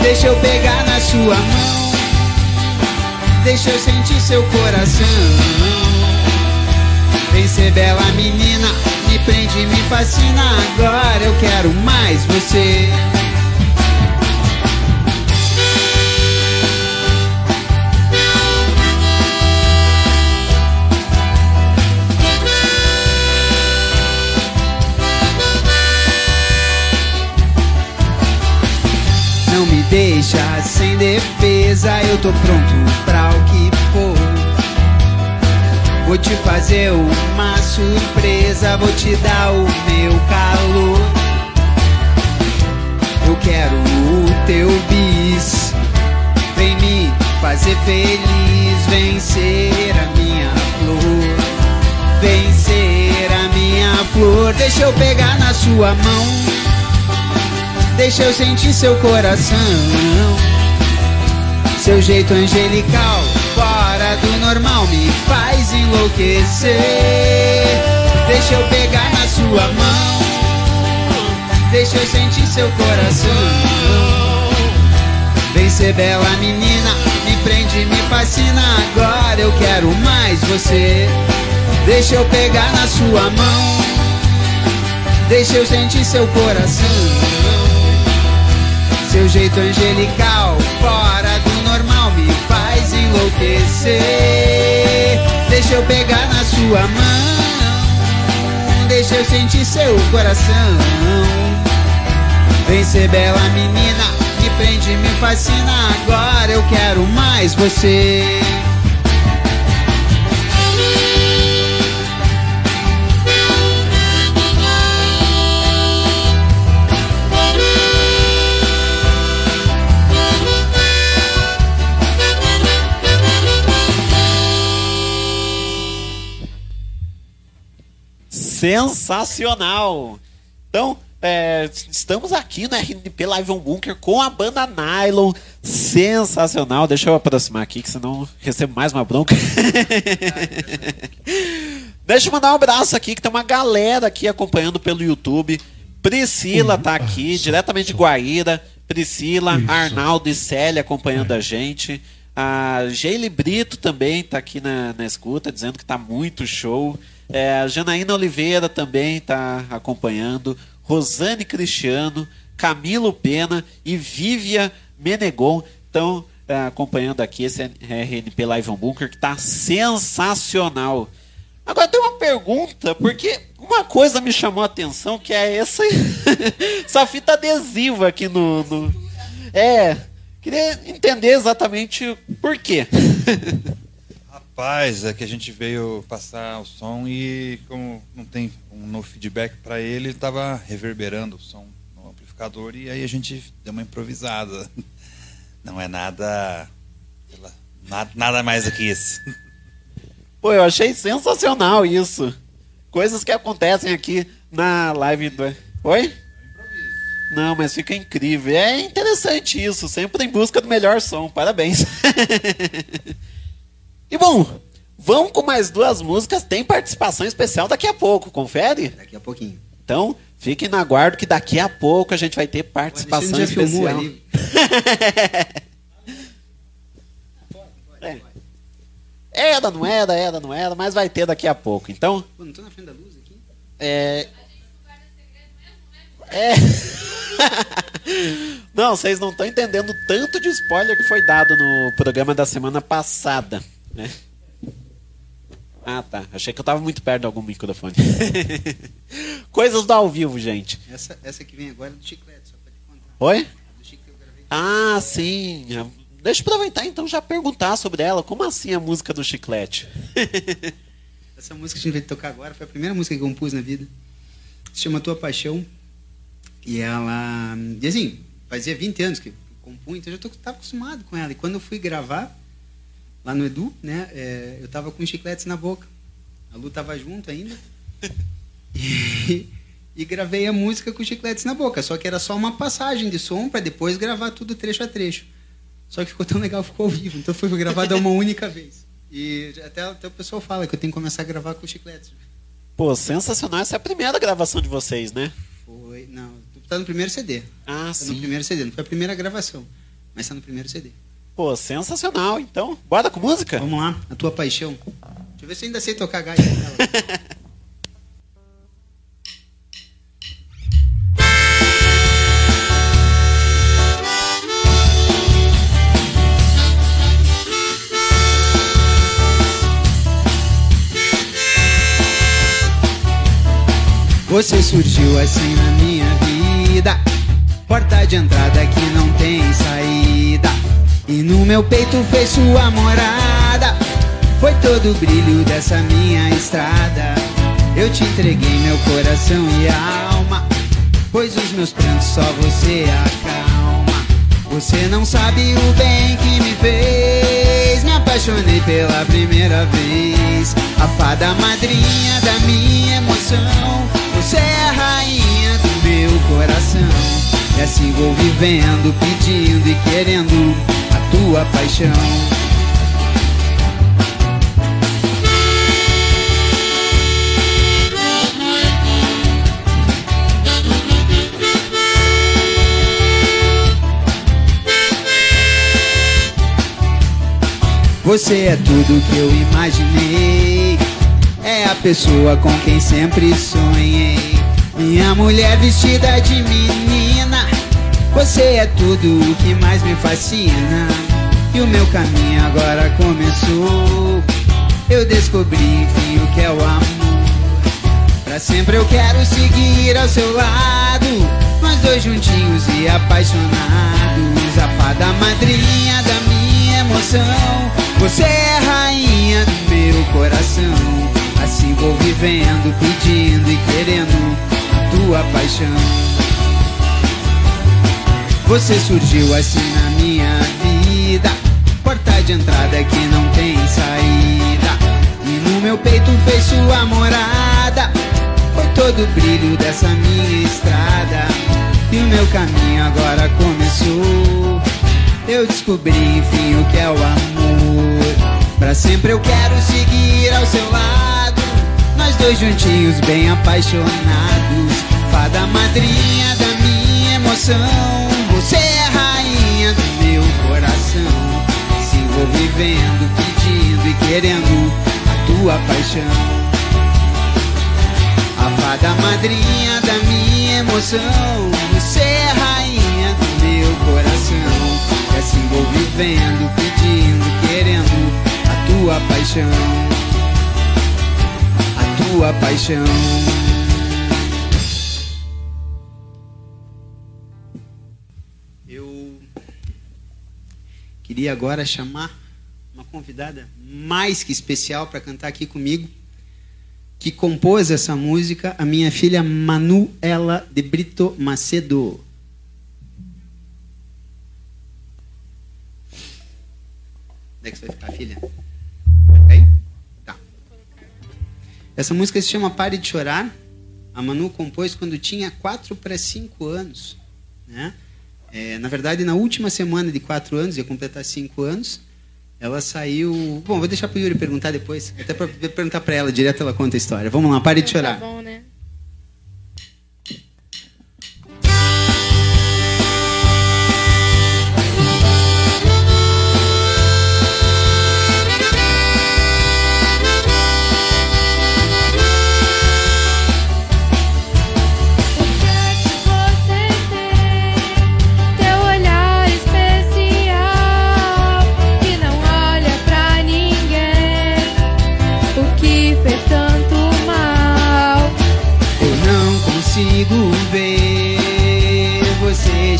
Deixa eu pegar na sua mão. Deixa eu sentir seu coração. Vem ser bela menina Me prende, me fascina. Agora eu quero mais você deixa sem defesa, eu tô pronto pra o que for. Vou te fazer uma surpresa, vou te dar o meu calor. Eu quero o teu bis, vem me fazer feliz, vencer a minha flor, vencer a minha flor. Deixa eu pegar na sua mão. Deixa eu sentir seu coração. Seu jeito angelical Fora do normal me faz enlouquecer. Deixa eu pegar na sua mão. Deixa eu sentir seu coração. Vem ser bela menina Me prende, me fascina. Agora eu quero mais você. Deixa eu pegar na sua mão. Deixa eu sentir seu coração seu jeito angelical, fora do normal, me faz enlouquecer. Deixa eu pegar na sua mão, deixa eu sentir seu coração. Vem ser bela menina, me prende, me fascina. Agora eu quero mais você. Sensacional. Então, é, estamos aqui no RNP Live on Bunker com a banda Nylon. Sensacional. Deixa eu aproximar aqui, que senão recebo mais uma bronca. Deixa eu mandar um abraço aqui, que tem uma galera aqui acompanhando pelo YouTube. Priscila tá aqui, diretamente de Guaíra. Priscila, Arnaldo e Célia acompanhando a gente. A Geile Brito também tá aqui na, na escuta, dizendo que tá muito show. É, Janaína Oliveira também tá acompanhando. Rosane Cristiano, Camilo Pena e Vívia Menegon estão é, acompanhando aqui esse RNP Live on Bunker que tá sensacional. Agora tem uma pergunta, porque uma coisa me chamou a atenção, que é essa, essa fita adesiva aqui no, no. É. Queria entender exatamente por quê. Rapaz, é que a gente veio passar o som e como não tem um no feedback para ele, ele tava reverberando o som no amplificador e aí a gente deu uma improvisada. Não é nada nada, mais do que isso. Pô, eu achei sensacional isso. Coisas que acontecem aqui na live do. Oi? Não, mas fica incrível. É interessante isso, sempre em busca do melhor som. Parabéns. e bom, vamos com mais duas músicas. Tem participação especial daqui a pouco, confere? Daqui a pouquinho. Então, fiquem na guarda que daqui a pouco a gente vai ter participação já especial. ali. É. Era, não era, era, não era, mas vai ter daqui a pouco. Então, Pô, não tô na frente da luz aqui? é. É. não, vocês não estão entendendo o tanto de spoiler que foi dado no programa da semana passada, né? Ah, tá. Achei que eu tava muito perto de algum microfone. Coisas do ao vivo, gente. Essa, essa que vem agora é do chiclete, só pra te contar. Oi? Do chiclete que eu gravei. Ah, sim. Deixa eu aproveitar então já perguntar sobre ela. Como assim a música do chiclete? Essa música que a gente vai tocar agora foi a primeira música que eu compus na vida. Se chama Tua Paixão. E ela. E assim, fazia 20 anos que eu compunha, então eu já estava acostumado com ela. E quando eu fui gravar, lá no Edu, né, é, eu tava com chicletes na boca. A Lu tava junto ainda. E, e gravei a música com chicletes na boca. Só que era só uma passagem de som para depois gravar tudo trecho a trecho. Só que ficou tão legal, ficou ao vivo. Então foi gravado uma única vez. E até, até o pessoal fala que eu tenho que começar a gravar com chicletes. Pô, sensacional. Essa é a primeira gravação de vocês, né? Foi, não, tá no primeiro CD. Ah, tá sim. no primeiro CD, não foi a primeira gravação, mas tá no primeiro CD. Pô, sensacional. Então, bora com música? Vamos lá, a tua paixão. Deixa eu ver se eu ainda sei tocar gaita dela. Você surgiu assim na minha vida Porta de entrada que não tem saída E no meu peito fez sua morada. Foi todo o brilho dessa minha estrada. Eu te entreguei meu coração e alma Pois os meus prantos só você acalma. Você não sabe o bem que me fez. Me apaixonei pela primeira vez. A fada madrinha da minha emoção. Você é a rainha do meu coração E assim vou vivendo, pedindo e querendo A tua paixão Você é tudo que eu imaginei. É a pessoa com quem sempre sonhei. Minha mulher vestida de menina. Você é tudo o que mais me fascina. E o meu caminho agora começou. Eu descobri o que é o amor. Pra sempre eu quero seguir ao seu lado. Nós dois juntinhos e apaixonados. A fada madrinha da minha emoção. Você é a rainha do meu coração. Assim vou vivendo, pedindo e querendo a tua paixão. Você surgiu assim na minha vida. Porta de entrada que não tem saída. E no meu peito fez sua morada. todo o brilho dessa minha estrada. E o meu caminho agora começou. Eu descobri enfim o que é o amor. Pra sempre eu quero seguir ao seu lado. Nós dois juntinhos, bem apaixonados. Fada madrinha da minha emoção. Sigo vivendo, pedindo e querendo a tua paixão. A fada madrinha da minha emoção. Você é a rainha do meu coração. E assim vou vivendo, pedindo, querendo a tua paixão. A tua paixão. Queria agora chamar uma convidada mais que especial para cantar aqui comigo que compôs essa música, a minha filha Manuela de Brito Macedo. Onde é que você vai ficar, filha? Vai Tá. Essa música se chama Pare de Chorar. A Manu compôs quando tinha 4 para 5 anos. Né? É, na verdade, na última semana de 4 anos, ia completar 5 anos, ela saiu. Bom, vou deixar pro Yuri perguntar depois. Até pra perguntar pra ela, direto ela conta a história. Vamos lá, pare de chorar. Tá bom, né?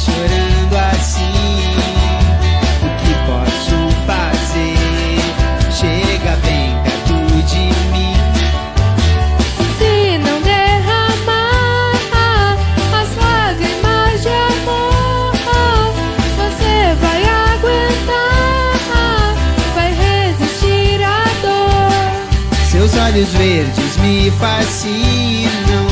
Chorando assim. O que posso fazer? Chega bem perto de mim. Se não derramar as lágrimas de amor, você vai aguentar, vai resistir à dor. Seus olhos verdes me fascinam,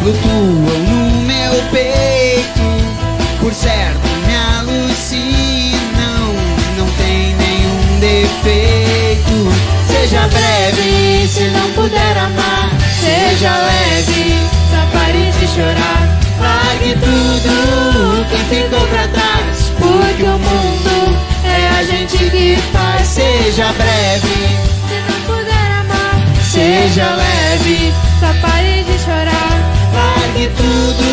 flutuam no meu peito. Por certo me alucinam, não tem nenhum defeito. Seja breve se não puder amar, seja leve, só pare de chorar. Largue tudo que ficou pra trás, porque o mundo é a gente que faz. Seja breve, Se não puder amar, seja leve, só pare de chorar. largue tudo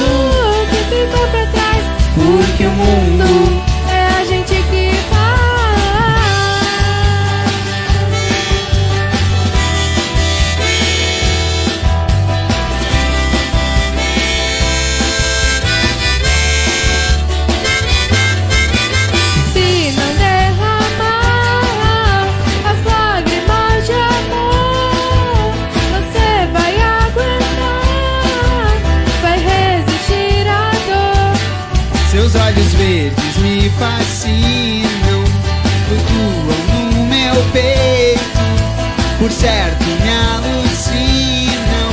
mundo fascinam, flutuam no meu peito. Por certo me alucinam,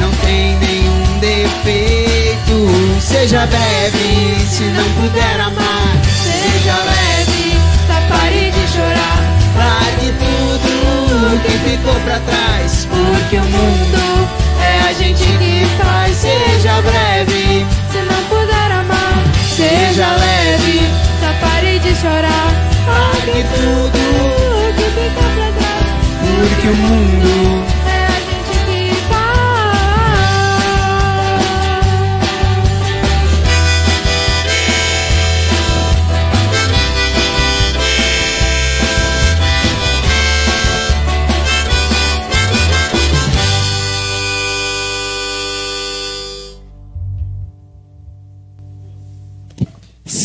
não tem nenhum defeito. Seja breve se não puder amar, seja leve, só pare de chorar. Largue tudo que ficou pra trás, porque o mundo é a gente que faz. Seja breve, Se não puder seja leve, só pare de chorar. largue tudo que ficou pra trás, porque o mundo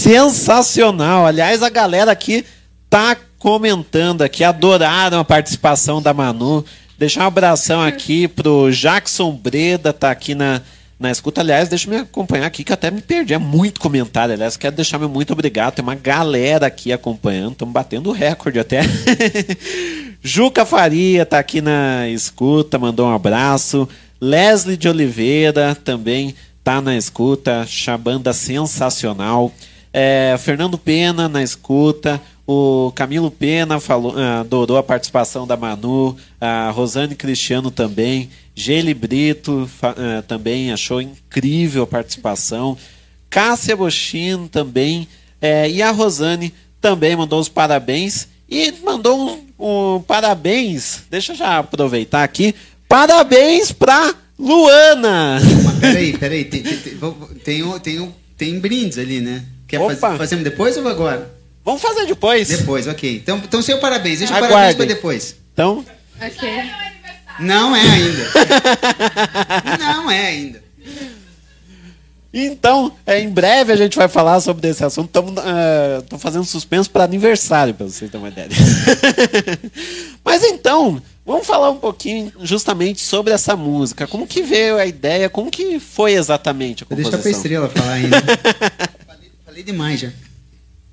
Sensacional. Aliás, a galera aqui tá comentando aqui, adoraram a participação da Manu. Deixar um abração aqui pro Jackson Breda, tá aqui na, na escuta. Aliás, deixa eu me acompanhar aqui, que até me perdi. É muito comentário, aliás. Quero deixar meu muito obrigado. Tem uma galera aqui acompanhando. Estamos batendo recorde até. Juca Faria tá aqui na escuta, mandou um abraço. Leslie de Oliveira também tá na escuta, banda sensacional. É, Fernando Pena na escuta. O Camilo Pena falou, ah, adorou a participação da Manu. A Rosane Cristiano também. Geli Brito ah, também achou incrível a participação. Cássia Bochino também. É, e a Rosane também mandou os parabéns. E mandou um, um parabéns. Deixa eu já aproveitar aqui. Parabéns pra Luana! Mas peraí, peraí. Tem, tem, tem, tem, tem brindes ali, né? Quer fazer, fazemos depois ou agora? Vamos fazer depois. Depois, ok. Então, então seu parabéns. Deixa o parabéns pra depois. Então. Ok. Não é ainda. Não é ainda. Então, é, em breve a gente vai falar sobre esse assunto. Estamos uh, fazendo suspenso para aniversário, para vocês terem uma ideia. Mas então, vamos falar um pouquinho justamente sobre essa música. Como que veio a ideia? Como que foi exatamente a composição? Deixa a Estrela falar ainda. falei, demais já.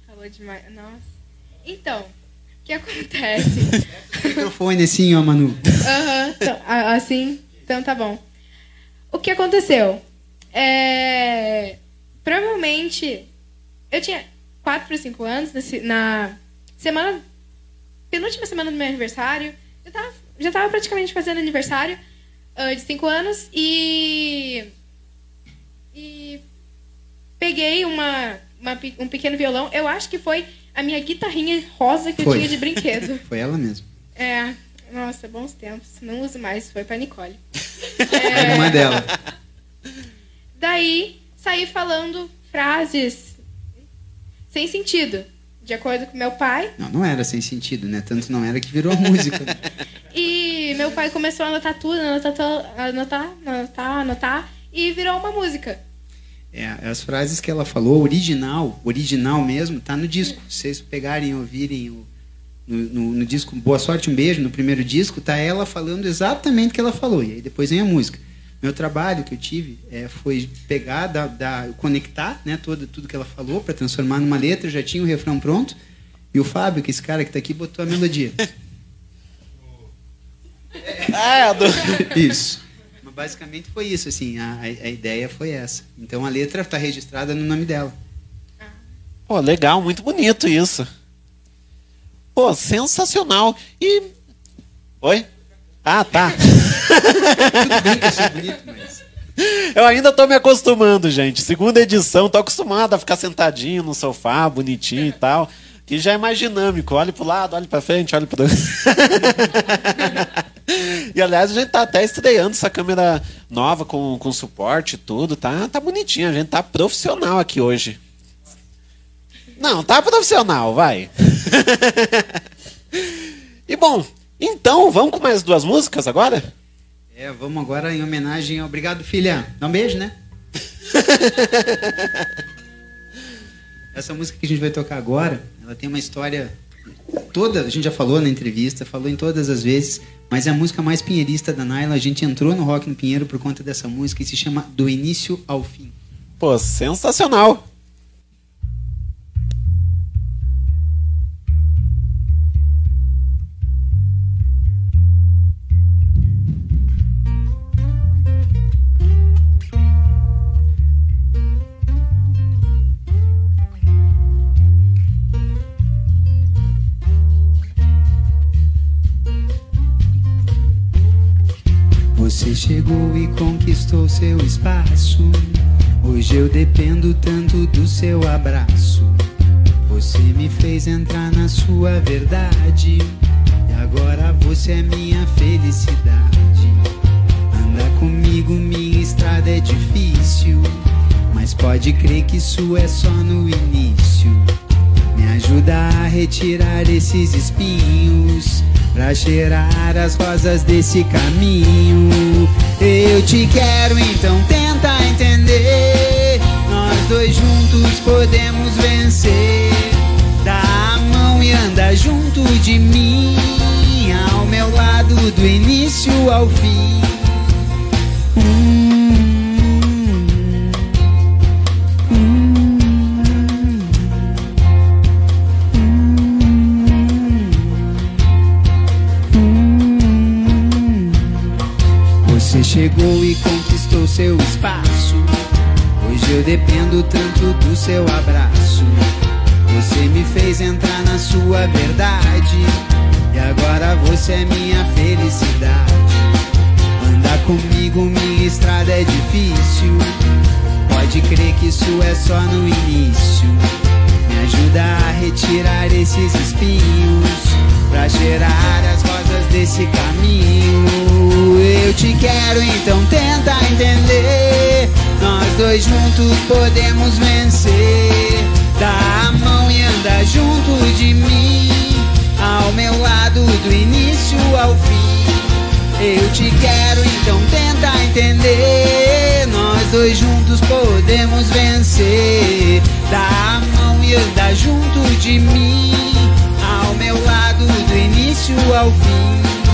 Falou demais. Nossa. Então, o que acontece? microfone assim, ó, Manu. Aham, uhum, então, assim, então tá bom. O que aconteceu? É, provavelmente eu tinha 4 para 5 anos na semana penúltima semana do meu aniversário. Eu tava, já estava praticamente fazendo aniversário uh, de 5 anos e e peguei uma, uma, um pequeno violão. Eu acho que foi a minha guitarrinha rosa que foi. eu tinha de brinquedo. foi ela mesmo. É. Nossa, bons tempos. Não uso mais, foi pra Nicole. É, uma dela. Daí saí falando frases sem sentido, de acordo com meu pai. Não, não era sem sentido, né? Tanto não era que virou música. e meu pai começou a anotar tudo, anotar, anotar, anotar, anotar, e virou uma música. É, as frases que ela falou, original, original mesmo, tá no disco. Se vocês pegarem e ouvirem o, no, no, no, disco Boa Sorte, um Beijo, no primeiro disco, tá ela falando exatamente o que ela falou. E aí depois vem a música. Meu trabalho que eu tive é, foi pegar, da, da, conectar né, todo, tudo que ela falou para transformar numa letra. Já tinha o refrão pronto. E o Fábio, que é esse cara que está aqui, botou a melodia. ah, do... Isso. Basicamente foi isso, assim, a, a ideia foi essa. Então a letra está registrada no nome dela. Pô, legal, muito bonito isso. Pô, sensacional. E. Oi? Ah, tá. Tudo bem que eu sou bonito, mas. Eu ainda tô me acostumando, gente. Segunda edição, tô acostumado a ficar sentadinho no sofá, bonitinho e tal. Que já é mais dinâmico. Olhe pro lado, olhe pra frente, olhe pro. e aliás, a gente tá até estreando essa câmera nova com, com suporte e tudo. Tá, tá bonitinho. A gente tá profissional aqui hoje. Não, tá profissional, vai. e bom, então, vamos com mais duas músicas agora? É, vamos agora em homenagem ao Obrigado, filha. Dá um beijo, né? Essa música que a gente vai tocar agora, ela tem uma história toda, a gente já falou na entrevista, falou em todas as vezes, mas é a música mais pinheirista da Naila. A gente entrou no Rock no Pinheiro por conta dessa música e se chama Do Início ao Fim. Pô, sensacional! Chegou e conquistou seu espaço. Hoje eu dependo tanto do seu abraço. Você me fez entrar na sua verdade. E agora você é minha felicidade. Anda comigo, minha estrada é difícil. Mas pode crer que isso é só no início. Me ajuda a retirar esses espinhos pra cheirar as rosas desse caminho. Eu te quero, então tenta entender. Nós dois juntos podemos vencer. Dá a mão e anda junto de mim, ao meu lado do início ao fim. Chegou e conquistou seu espaço. Hoje eu dependo tanto do seu abraço. Você me fez entrar na sua verdade. E agora você é minha felicidade. Andar comigo, minha estrada é difícil. Pode crer que isso é só no início. Me ajuda a retirar esses espinhos. Pra cheirar as rosas desse caminho. Eu te quero, então tenta entender. Nós dois juntos podemos vencer. Dá a mão e anda junto de mim. Ao meu lado, do início ao fim. Eu te quero, então tenta entender. Nós dois juntos podemos vencer. Dá a mão e anda junto de mim. Ao meu lado, do início ao fim.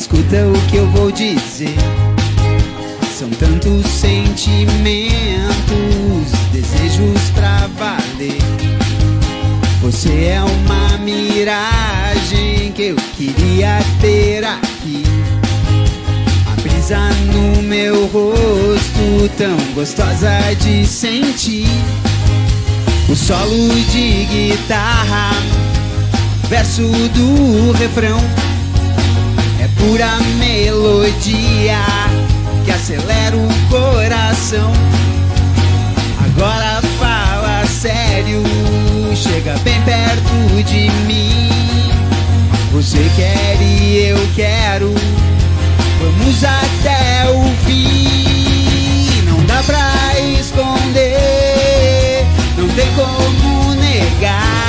Escuta o que eu vou dizer. São tantos sentimentos, desejos pra valer. Você é uma miragem que eu queria ter aqui. A brisa no meu rosto, tão gostosa de sentir. O solo de guitarra verso do refrão pura melodia que acelera o coração. Agora fala sério, chega bem perto de mim. Você quer e eu quero, vamos até o fim. Não dá pra esconder, não tem como negar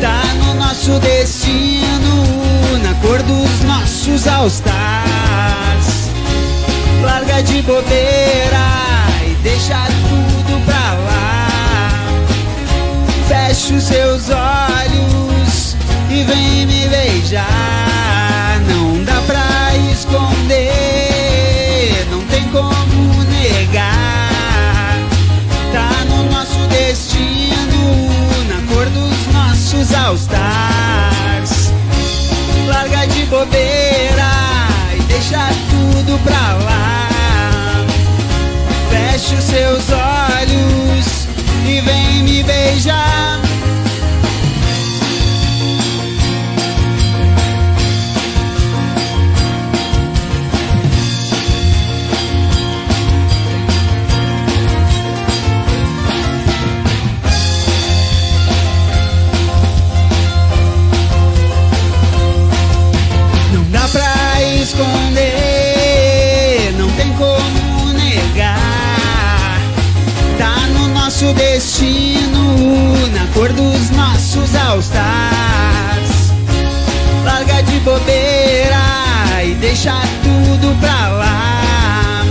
tá no nosso destino, na cor dos nossos all-stars. Larga de bobeira e deixa tudo pra lá. Fecha os seus olhos e vem me beijar. Não dá pra esconder, não tem como negar. Tá no nosso destino, na cor dos nossos all-stars. Larga de bobeira e deixa tudo pra lá. Fecha os seus olhos e vem me beijar. Nosso destino, na cor dos nossos all-stars. Larga de bobeira e deixa tudo pra lá.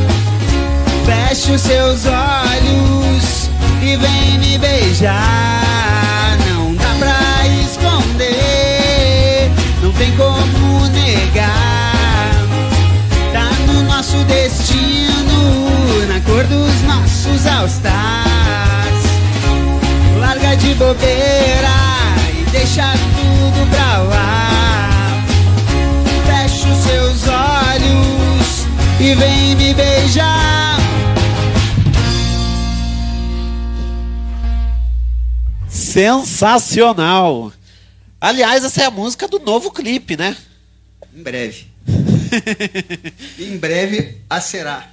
Fecha os seus olhos e vem me beijar. Não dá pra esconder, não tem como negar. Tá no nosso destino, na cor dos nossos all-stars. De bobeira e deixa tudo pra lá. Fecha os seus olhos e vem me beijar. Sensacional! Aliás, essa é a música do novo clipe, né? Em breve. em breve a será.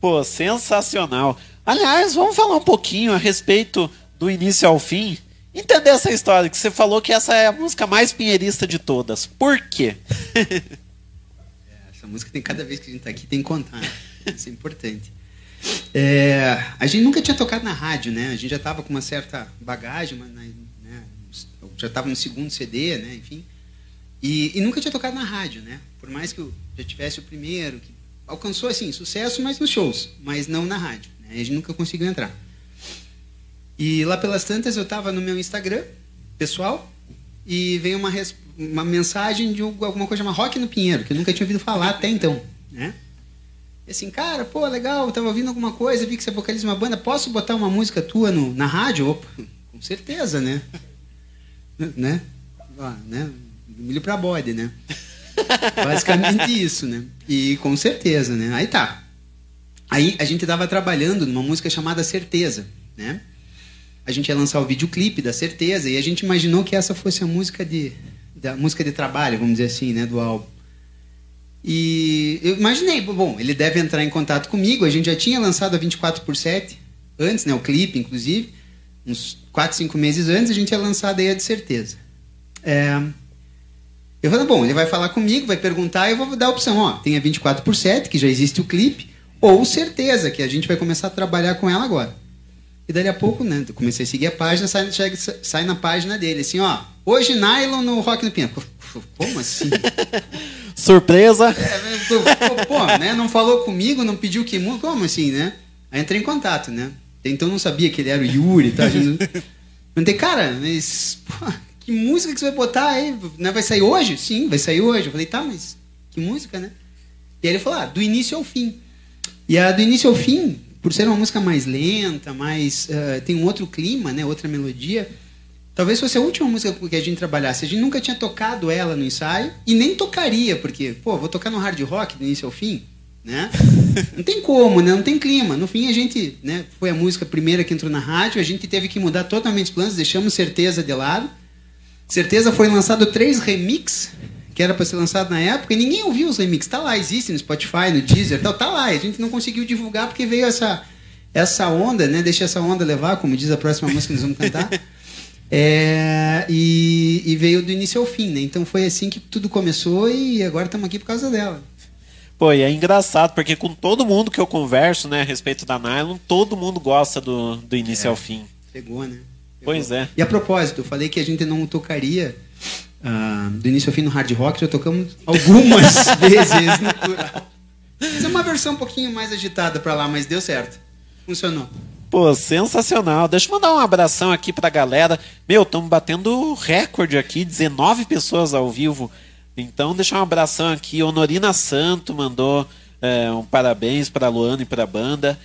Pô, sensacional. Aliás, vamos falar um pouquinho a respeito do início ao fim. Entender essa história, que você falou que essa é a música mais pinheirista de todas. Por quê? Essa música tem cada vez que a gente tá aqui tem que contar. né? Isso é importante. É, a gente nunca tinha tocado na rádio, né? A gente já estava com uma certa bagagem, mas, né, já estava no segundo CD, né? Enfim. E, e, nunca tinha tocado na rádio, né? Por mais que eu já tivesse o primeiro, que alcançou assim sucesso, mas nos shows, mas não na rádio. Né? A gente nunca conseguiu entrar. E lá pelas tantas eu estava no meu Instagram pessoal e veio uma, uma mensagem de alguma coisa chamada Rock no Pinheiro, que eu nunca tinha ouvido falar até então, né? E assim, cara, pô, legal, eu tava ouvindo alguma coisa, vi que você vocaliza uma banda, posso botar uma música tua no, na rádio? Opa, com certeza, né? né? Ah, né? Milho pra bode, né? Basicamente isso, né? E com certeza, né? Aí tá. Aí a gente tava trabalhando numa música chamada Certeza, né? A gente ia lançar o videoclipe da Certeza e a gente imaginou que essa fosse a música de da música de trabalho, vamos dizer assim, né, do álbum. E eu imaginei, bom, ele deve entrar em contato comigo. A gente já tinha lançado a 24 por 7 antes, né? O clipe, inclusive. Uns 4, 5 meses antes, a gente ia lançar a ideia de certeza. É... Eu falei, bom, ele vai falar comigo, vai perguntar, eu vou dar a opção, ó, tem a 24 por 7, que já existe o clipe, ou certeza, que a gente vai começar a trabalhar com ela agora. E dali a pouco, né, comecei a seguir a página, sai, sai na página dele, assim, ó, hoje Nylon no Rock no Pinha. Como assim? Surpresa. É, pô, né? Não falou comigo, não pediu que música. Como assim, né? Aí entrei em contato, né? Então não sabia que ele era o Yuri e tal. Perguntei, cara, mas pô, que música que você vai botar aí? Né? Vai sair hoje? Sim, vai sair hoje. Eu falei, tá, mas que música, né? E aí ele falou, ah, do início ao fim. E a do início ao fim, por ser uma música mais lenta, mais uh, tem um outro clima, né? Outra melodia Talvez fosse a última música que a gente trabalhasse. A gente nunca tinha tocado ela no ensaio e nem tocaria, porque, pô, vou tocar no hard rock do início ao fim, né? Não tem como, né? Não tem clima. No fim, a gente, né? Foi a música primeira que entrou na rádio, a gente teve que mudar totalmente os planos, deixamos Certeza de lado. Certeza foi lançado três remix, que era para ser lançado na época, e ninguém ouviu os remix. Tá lá, existe no Spotify, no Deezer, tal, tá lá. A gente não conseguiu divulgar porque veio essa essa onda, né? Deixa essa onda levar, como diz a próxima música que nós vamos cantar. É, e, e, veio do início ao fim, né? Então foi assim que tudo começou e agora estamos aqui por causa dela. Pô, e é engraçado, porque com todo mundo que eu converso, né, a respeito da Nylon, todo mundo gosta do, do início é, ao fim. Pegou, né? Pegou. Pois é. E a propósito, eu falei que a gente não tocaria uh, do início ao fim no hard rock, já tocamos algumas vezes no plural. Mas é uma versão um pouquinho mais agitada para lá, mas deu certo. Funcionou. Pô, sensacional. Deixa eu mandar um abração aqui pra galera. Meu, estamos batendo recorde aqui, 19 pessoas ao vivo. Então, deixar um abração aqui. Honorina Santo mandou é, um parabéns para Luana e para a banda.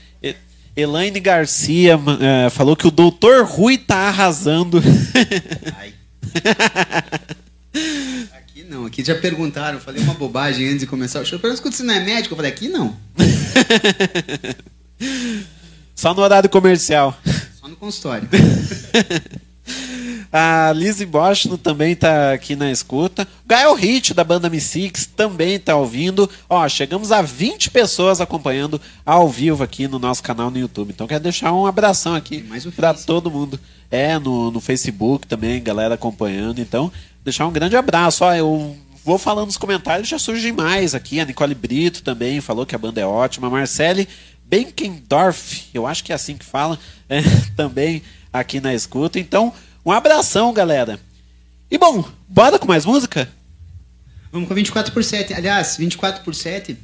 Elaine Garcia é, falou que o Doutor Rui tá arrasando. Ai. Aqui não, aqui já perguntaram, falei uma bobagem antes de começar o show. Perguntaram se não é médico, eu falei, aqui não. Só no horário comercial. Só no consultório. A Lizzie Bosch também está aqui na escuta. Gael Hit, da banda Mi6, também está ouvindo. Ó, chegamos a 20 pessoas acompanhando ao vivo aqui no nosso canal no YouTube. Então quero deixar um abração aqui para todo mundo. É, no, no Facebook também, galera acompanhando. Então, deixar um grande abraço. Ó, eu vou falando nos comentários, já surgem mais aqui. A Nicole Brito também falou que a banda é ótima. A Marcele Benkendorf, eu acho que é assim que fala, é, também aqui na escuta. Então, um abração, galera. E bom, bora com mais música? Vamos com 24 por 7. Aliás, 24 por 7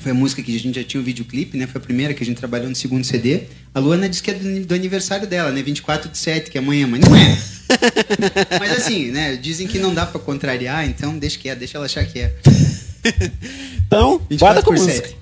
foi a música que a gente já tinha o um videoclipe, né? Foi a primeira que a gente trabalhou no segundo CD. A Luana disse que é do, do aniversário dela, né? 24 de 7, que é amanhã, mas não é. mas assim, né? Dizem que não dá para contrariar, então deixa que é, deixa ela achar que é. então, bora com música.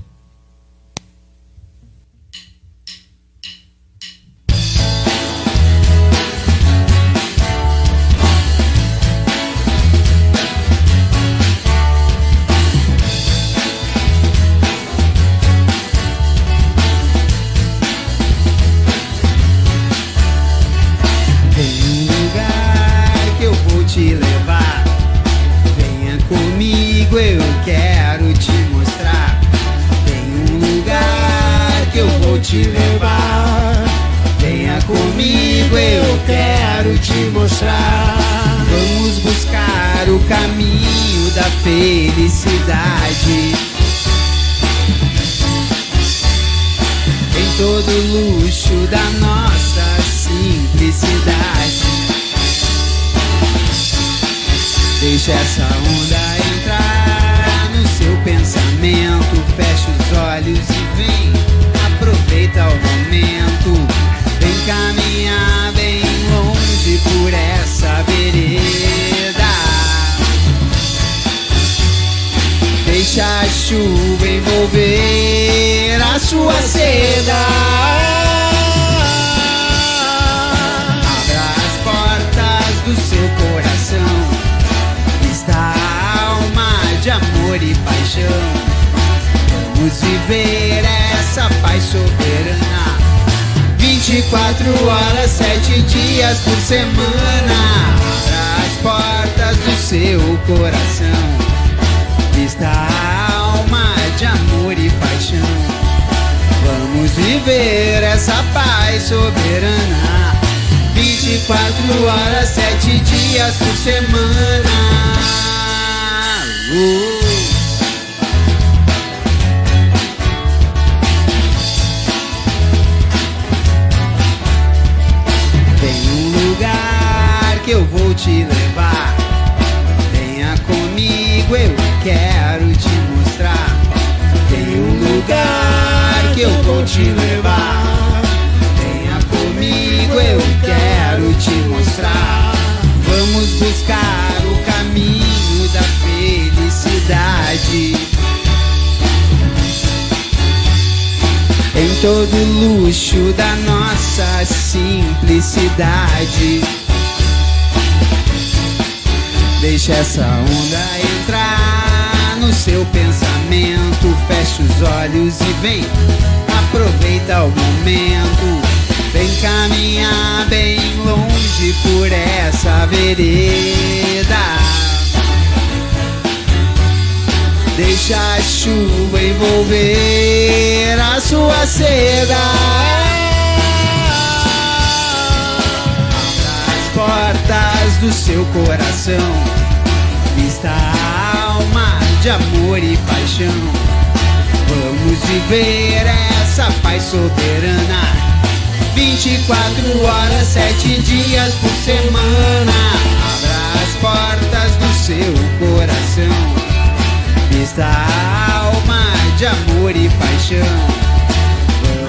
Amor e paixão.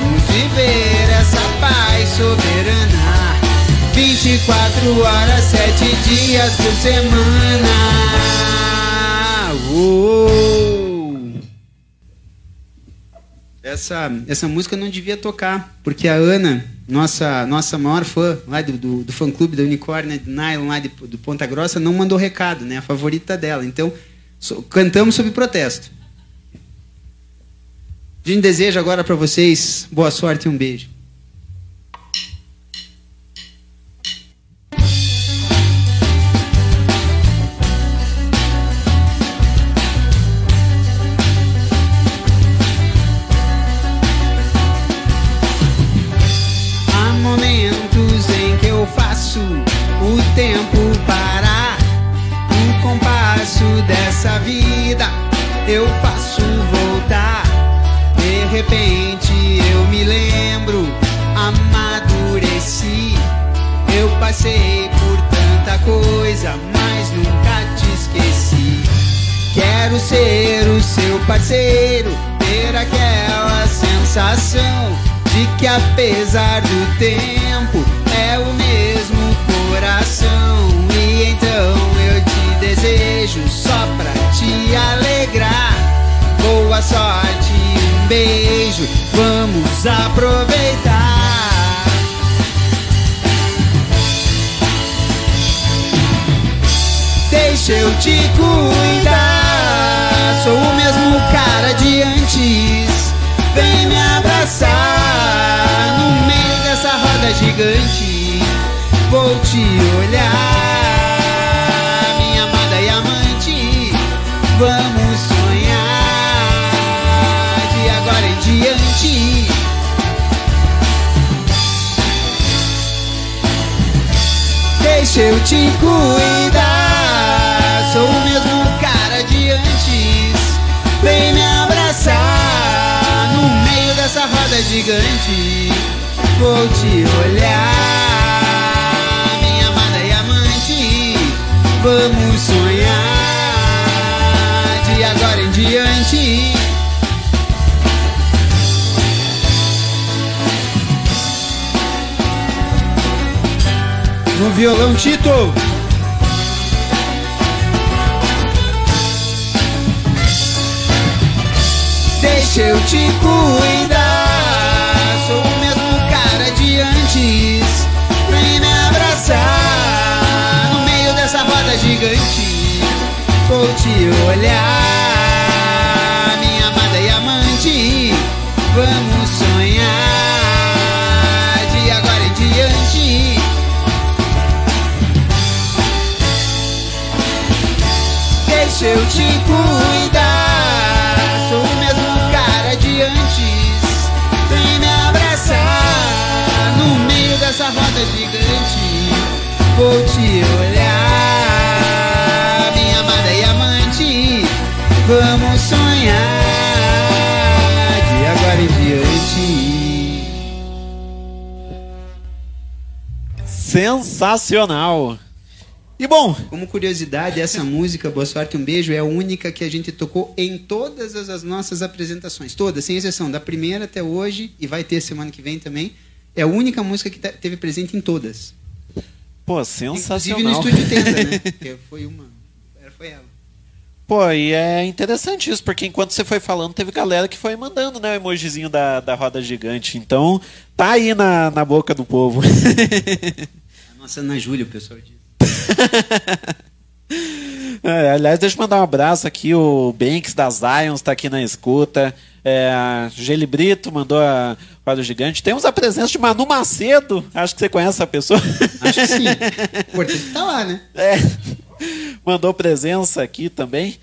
Vamos viver essa paz soberana. 24 horas, 7 dias por semana. Uou. Essa, essa música não devia tocar, porque a Ana, nossa, nossa maior fã lá do, do, do fã clube da Unicórnio, do Nylon lá de, do Ponta Grossa, não mandou recado, né? A favorita dela. Então, so- cantamos sob protesto. A gente deseja agora para vocês boa sorte e um beijo. Ser o seu parceiro, ter aquela sensação de que apesar do tempo é o mesmo coração. E então eu te desejo só pra te alegrar. Boa sorte, um beijo, vamos aproveitar. Deixa eu te cuidar. Sou o mesmo cara de antes. Vem me abraçar no meio dessa roda gigante. Vou te olhar, minha amada e amante. Vamos sonhar de agora em diante. Deixa eu te cuidar. Roda gigante. Vou te olhar, minha amada e amante. Vamos sonhar de agora em diante. No violão, Tito. Deixa eu te cuidar. Sou o mesmo cara de antes. Vem me abraçar no meio dessa roda gigante. Vou te olhar, minha amada e amante. Vamos sonhar de agora em diante. Deixa eu te cuidar. Vou te olhar, minha amada e amante. Vamos sonhar de agora em diante. Sensacional. E bom, como curiosidade, essa música Boa Sorte um Beijo é a única que a gente tocou em todas as, as nossas apresentações, todas, sem exceção, da primeira até hoje e vai ter semana que vem também. É a única música que te- teve presente em todas. Pô, Inclusive sensacional. no estúdio Tenda, né? Que foi uma, era- foi ela. Pô, e é interessante isso, porque enquanto você foi falando, teve galera que foi mandando, né, o emojizinho da, da roda gigante. Então, tá aí na, na boca do povo. A nossa Ana Júlia, o pessoal diz. É, aliás, deixa eu mandar um abraço aqui. O Banks das Zions tá aqui na escuta. É, a Geli Brito mandou a roda gigante. Temos a presença de Manu Macedo. Acho que você conhece essa pessoa. Acho que sim. Importante tá lá, né? É. Mandou presença aqui também.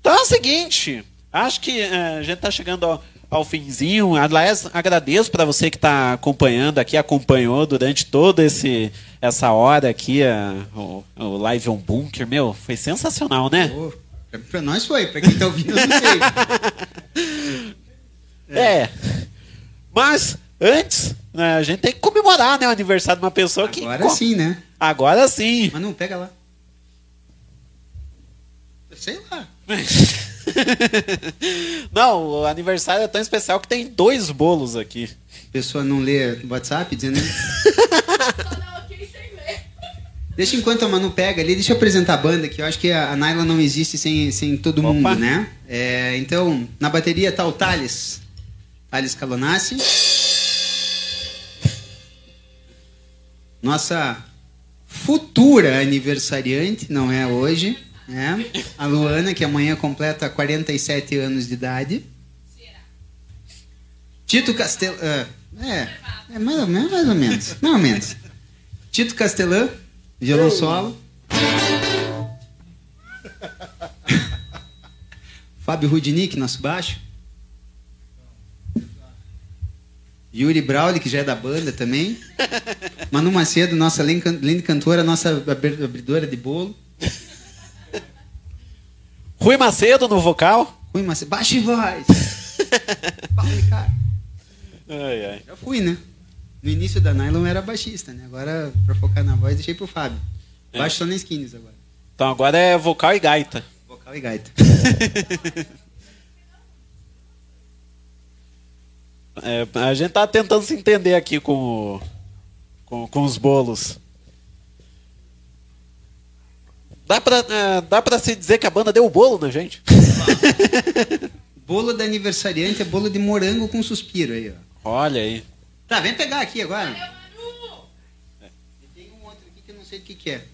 Então é o seguinte, acho que é, a gente tá chegando ao, ao finzinho. Aliás, agradeço para você que está acompanhando aqui, acompanhou durante toda esse essa hora aqui a- o, o Live on Bunker. Meu, foi sensacional, né? Pô, pra, pra nós foi, pra quem tá ouvindo, eu não sei. É. Mas antes, né, a gente tem que comemorar, né, o aniversário de uma pessoa que Agora sim, né? Agora sim. Mas não, pega lá. Sei lá. Não, o aniversário é tão especial que tem dois bolos aqui. A pessoa não lê o WhatsApp dizendo. Deixa enquanto a Manu pega ali, deixa eu apresentar a banda, que eu acho que a, a Naila não existe sem, sem todo mundo, né? É, então, na bateria tá o Thales. Thales Calonassi. Nossa futura aniversariante, não é hoje, né? A Luana, que amanhã completa 47 anos de idade. Tito Castel... ah, é, é mais ou menos, mais ou menos, mais ou menos. Tito Castelã, violão solo. Fábio Rudnick, nosso baixo. Yuri Brauli, que já é da banda também. Manu Macedo, nossa linda cantora, nossa abri- abridora de bolo. Rui Macedo no vocal. Rui Macedo, baixo e voz. Ai, ai. Já fui, né? No início da Nylon era baixista, né? Agora, pra focar na voz, deixei pro Fábio. É. Baixo só na skins agora. Então agora é vocal e gaita. Vocal e gaita. É, a gente tá tentando se entender aqui com, o- com, com os bolos. Dá pra, é, dá pra se dizer que a banda deu o bolo na gente? Bolo da aniversariante é bolo de morango com suspiro aí, ó. Olha aí. Tá, vem pegar aqui agora. E tem um outro aqui que eu não sei o que, que é.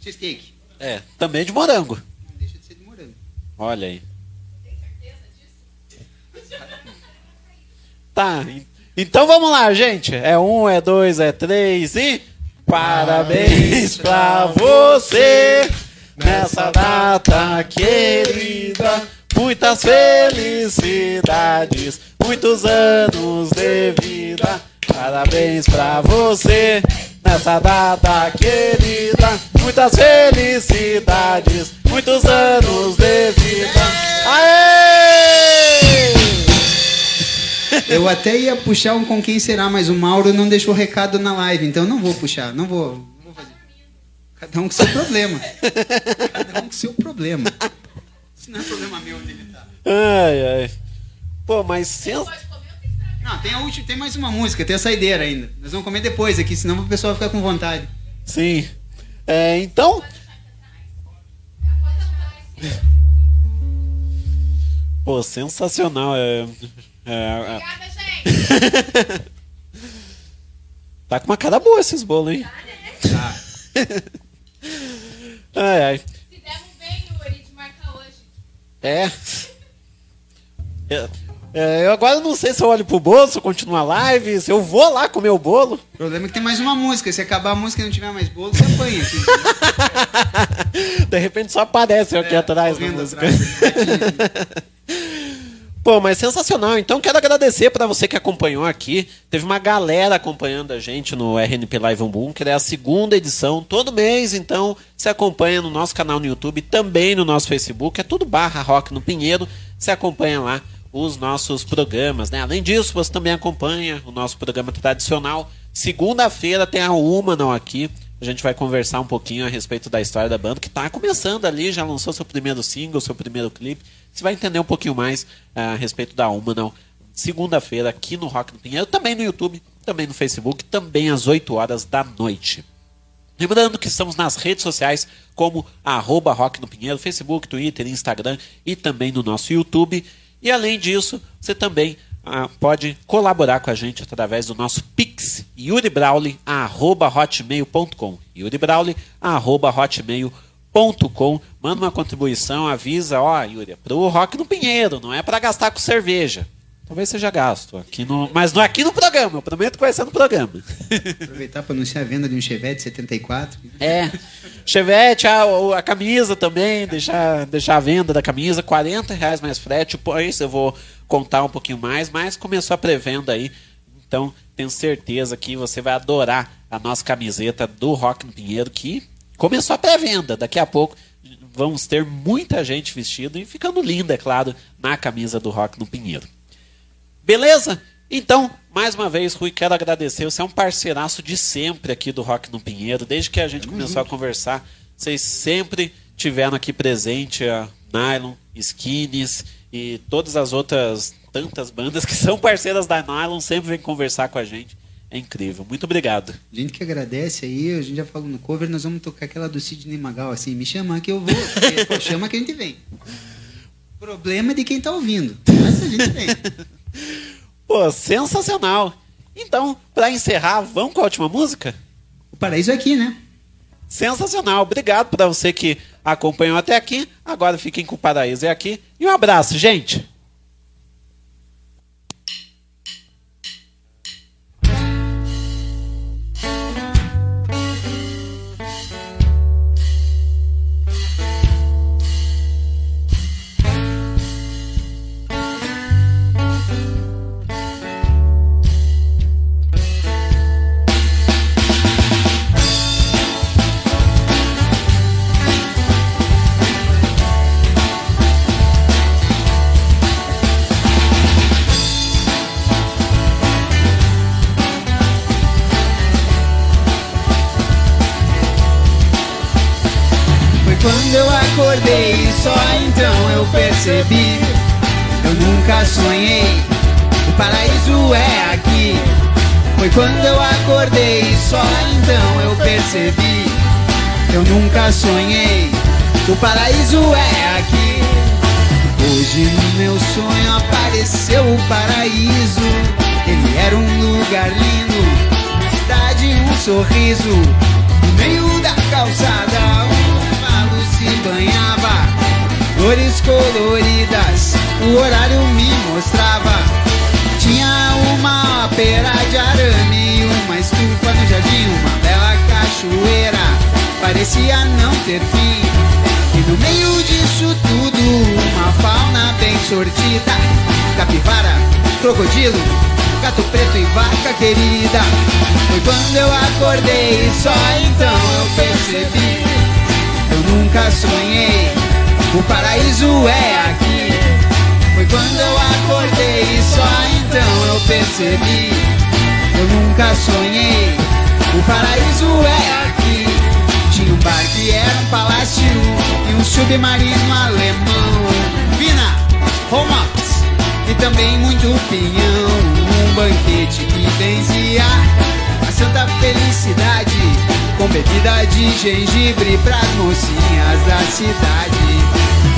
Cheesecake. É, também de morango. Não deixa de ser de morango. Olha aí. Tá, en- então vamos lá, gente. É um, é dois, é três e. Parabéns pra você nessa data querida. Muitas felicidades, muitos anos de vida. Parabéns pra você nessa data querida. Muitas felicidades, muitos anos de vida. Aê! Eu até ia puxar um com quem será, mas o Mauro não deixou recado na live, então eu não vou puxar, não vou. não vou fazer. Cada um com seu problema. Cada um com seu problema. Isso não é problema meu onde ele tá. Ai, ai. Pô, mas sens... Não, tem, a última, tem mais uma música, tem a saideira ainda. Nós vamos comer depois aqui, senão o pessoal vai ficar com vontade. Sim. É, então. Pô, sensacional. É, é, é... tá com uma cara boa esses bolos, hein? Tá. ai, ai. Se demos bem, Yuri, de marcar hoje. É. É, é, eu agora não sei se eu olho pro bolo, se eu continuo a live, se eu vou lá comer o bolo. O problema é que tem mais uma música. Se acabar a música e não tiver mais bolo, você apanha aqui. De repente só aparece eu aqui É, atrás correndo música. atrás. Pô, mas sensacional. Então quero agradecer para você que acompanhou aqui. Teve uma galera acompanhando a gente no RNP Live um Bunker. É a segunda edição, todo mês. Então se acompanha no nosso canal no YouTube, também no nosso Facebook. É tudo barra rock no Pinheiro. Você acompanha lá os nossos programas, né? Além disso, você também acompanha o nosso programa tradicional. Segunda-feira tem a Uma não aqui. A gente vai conversar um pouquinho a respeito da história da banda, que está começando ali, já lançou seu primeiro single, seu primeiro clipe. Você vai entender um pouquinho mais ah, a respeito da Uma não. Segunda-feira aqui no Rock no Pinheiro, também no YouTube, também no Facebook, também às 8 horas da noite. Lembrando que estamos nas redes sociais como arroba Rock no Pinheiro, Facebook, Twitter, Instagram e também no nosso YouTube. E além disso, você também ah, pode colaborar com a gente através do nosso Pix, yuribrauli.hotmail.com yuribrauli.hotmail.com Manda uma contribuição, avisa, ó, Yuri, é pro Rock no Pinheiro, não é para gastar com cerveja. Talvez seja gasto, aqui no, mas não aqui no programa, eu prometo que vai ser no programa. Aproveitar para anunciar a venda de um Chevette 74. É. Chevette, a, a camisa também, deixar, deixar a venda da camisa, 40 reais mais frete. Depois eu vou contar um pouquinho mais, mas começou a pré-venda aí. Então, tenho certeza que você vai adorar a nossa camiseta do Rock no Pinheiro, que começou a pré-venda. Daqui a pouco vamos ter muita gente vestida e ficando linda, é claro, na camisa do Rock no Pinheiro. Beleza? Então, mais uma vez, Rui, quero agradecer. Você é um parceiraço de sempre aqui do Rock no Pinheiro. Desde que a gente começou a conversar, vocês sempre tiveram aqui presente a Nylon, Skinnies e todas as outras tantas bandas que são parceiras da Nylon sempre vêm conversar com a gente. É incrível. Muito obrigado. A gente que agradece aí, a gente já falou no cover, nós vamos tocar aquela do Sidney Magal, assim, me chama que eu vou. Porque, pô, chama que a gente vem. Problema de quem tá ouvindo. Mas a gente vem. Pô, sensacional. Então, para encerrar, vamos com a última música? O paraíso é aqui, né? Sensacional. Obrigado para você que acompanhou até aqui. Agora fiquem com o paraíso é aqui. E um abraço, gente. Acordei e só então eu percebi. Eu nunca sonhei, o paraíso é aqui. Foi quando eu acordei e só então eu percebi. Eu nunca sonhei, o paraíso é aqui. Hoje no meu sonho apareceu o paraíso. Ele era um lugar lindo, cidade, um sorriso. No meio da calçada, se banhava. Flores coloridas, o horário me mostrava. Tinha uma pera de arame, uma estufa no jardim, uma bela cachoeira. Parecia não ter fim. E no meio disso tudo, uma fauna bem sortida: capivara, crocodilo, gato preto e vaca querida. Foi quando eu acordei, só então eu percebi. Eu nunca sonhei, o paraíso é aqui. Foi quando eu acordei, e só então eu percebi. Eu nunca sonhei, o paraíso é aqui. Tinha um bar que era um palácio e um submarino alemão. Vina, home e também muito pinhão. Um banquete que benzia a santa felicidade com bebida de gengibre pras mocinhas da cidade.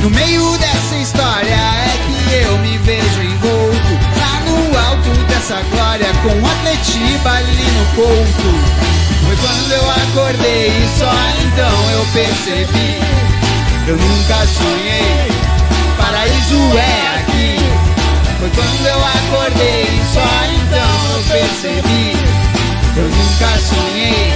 No meio dessa história é que eu me vejo envolto Lá no alto dessa glória com um atletiba ali no ponto. Foi quando eu acordei e só então eu percebi. Eu nunca sonhei, paraíso é aqui. Foi quando eu acordei e só então eu percebi. Eu nunca sonhei,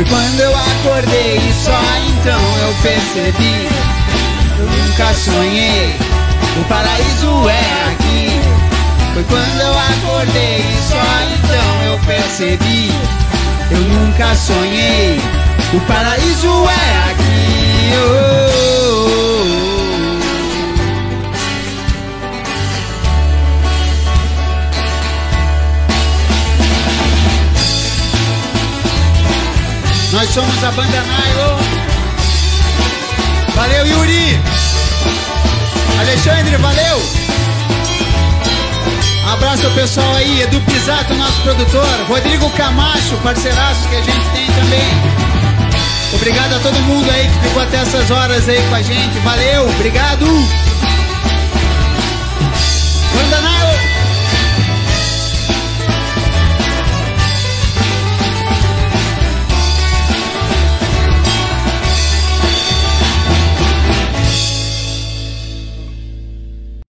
Foi quando eu acordei só então eu percebi. Eu nunca sonhei, o paraíso é aqui Foi quando eu acordei e só então eu percebi Eu nunca sonhei, o paraíso é aqui oh, oh, oh. Nós somos a banda Nylon. Valeu, Yuri. Alexandre, valeu. Abraço ao pessoal aí, Edu Pisato, nosso produtor. Rodrigo Camacho, parceiraço que a gente tem também. Obrigado a todo mundo aí que ficou até essas horas aí com a gente. Valeu, obrigado. Banda Nylon.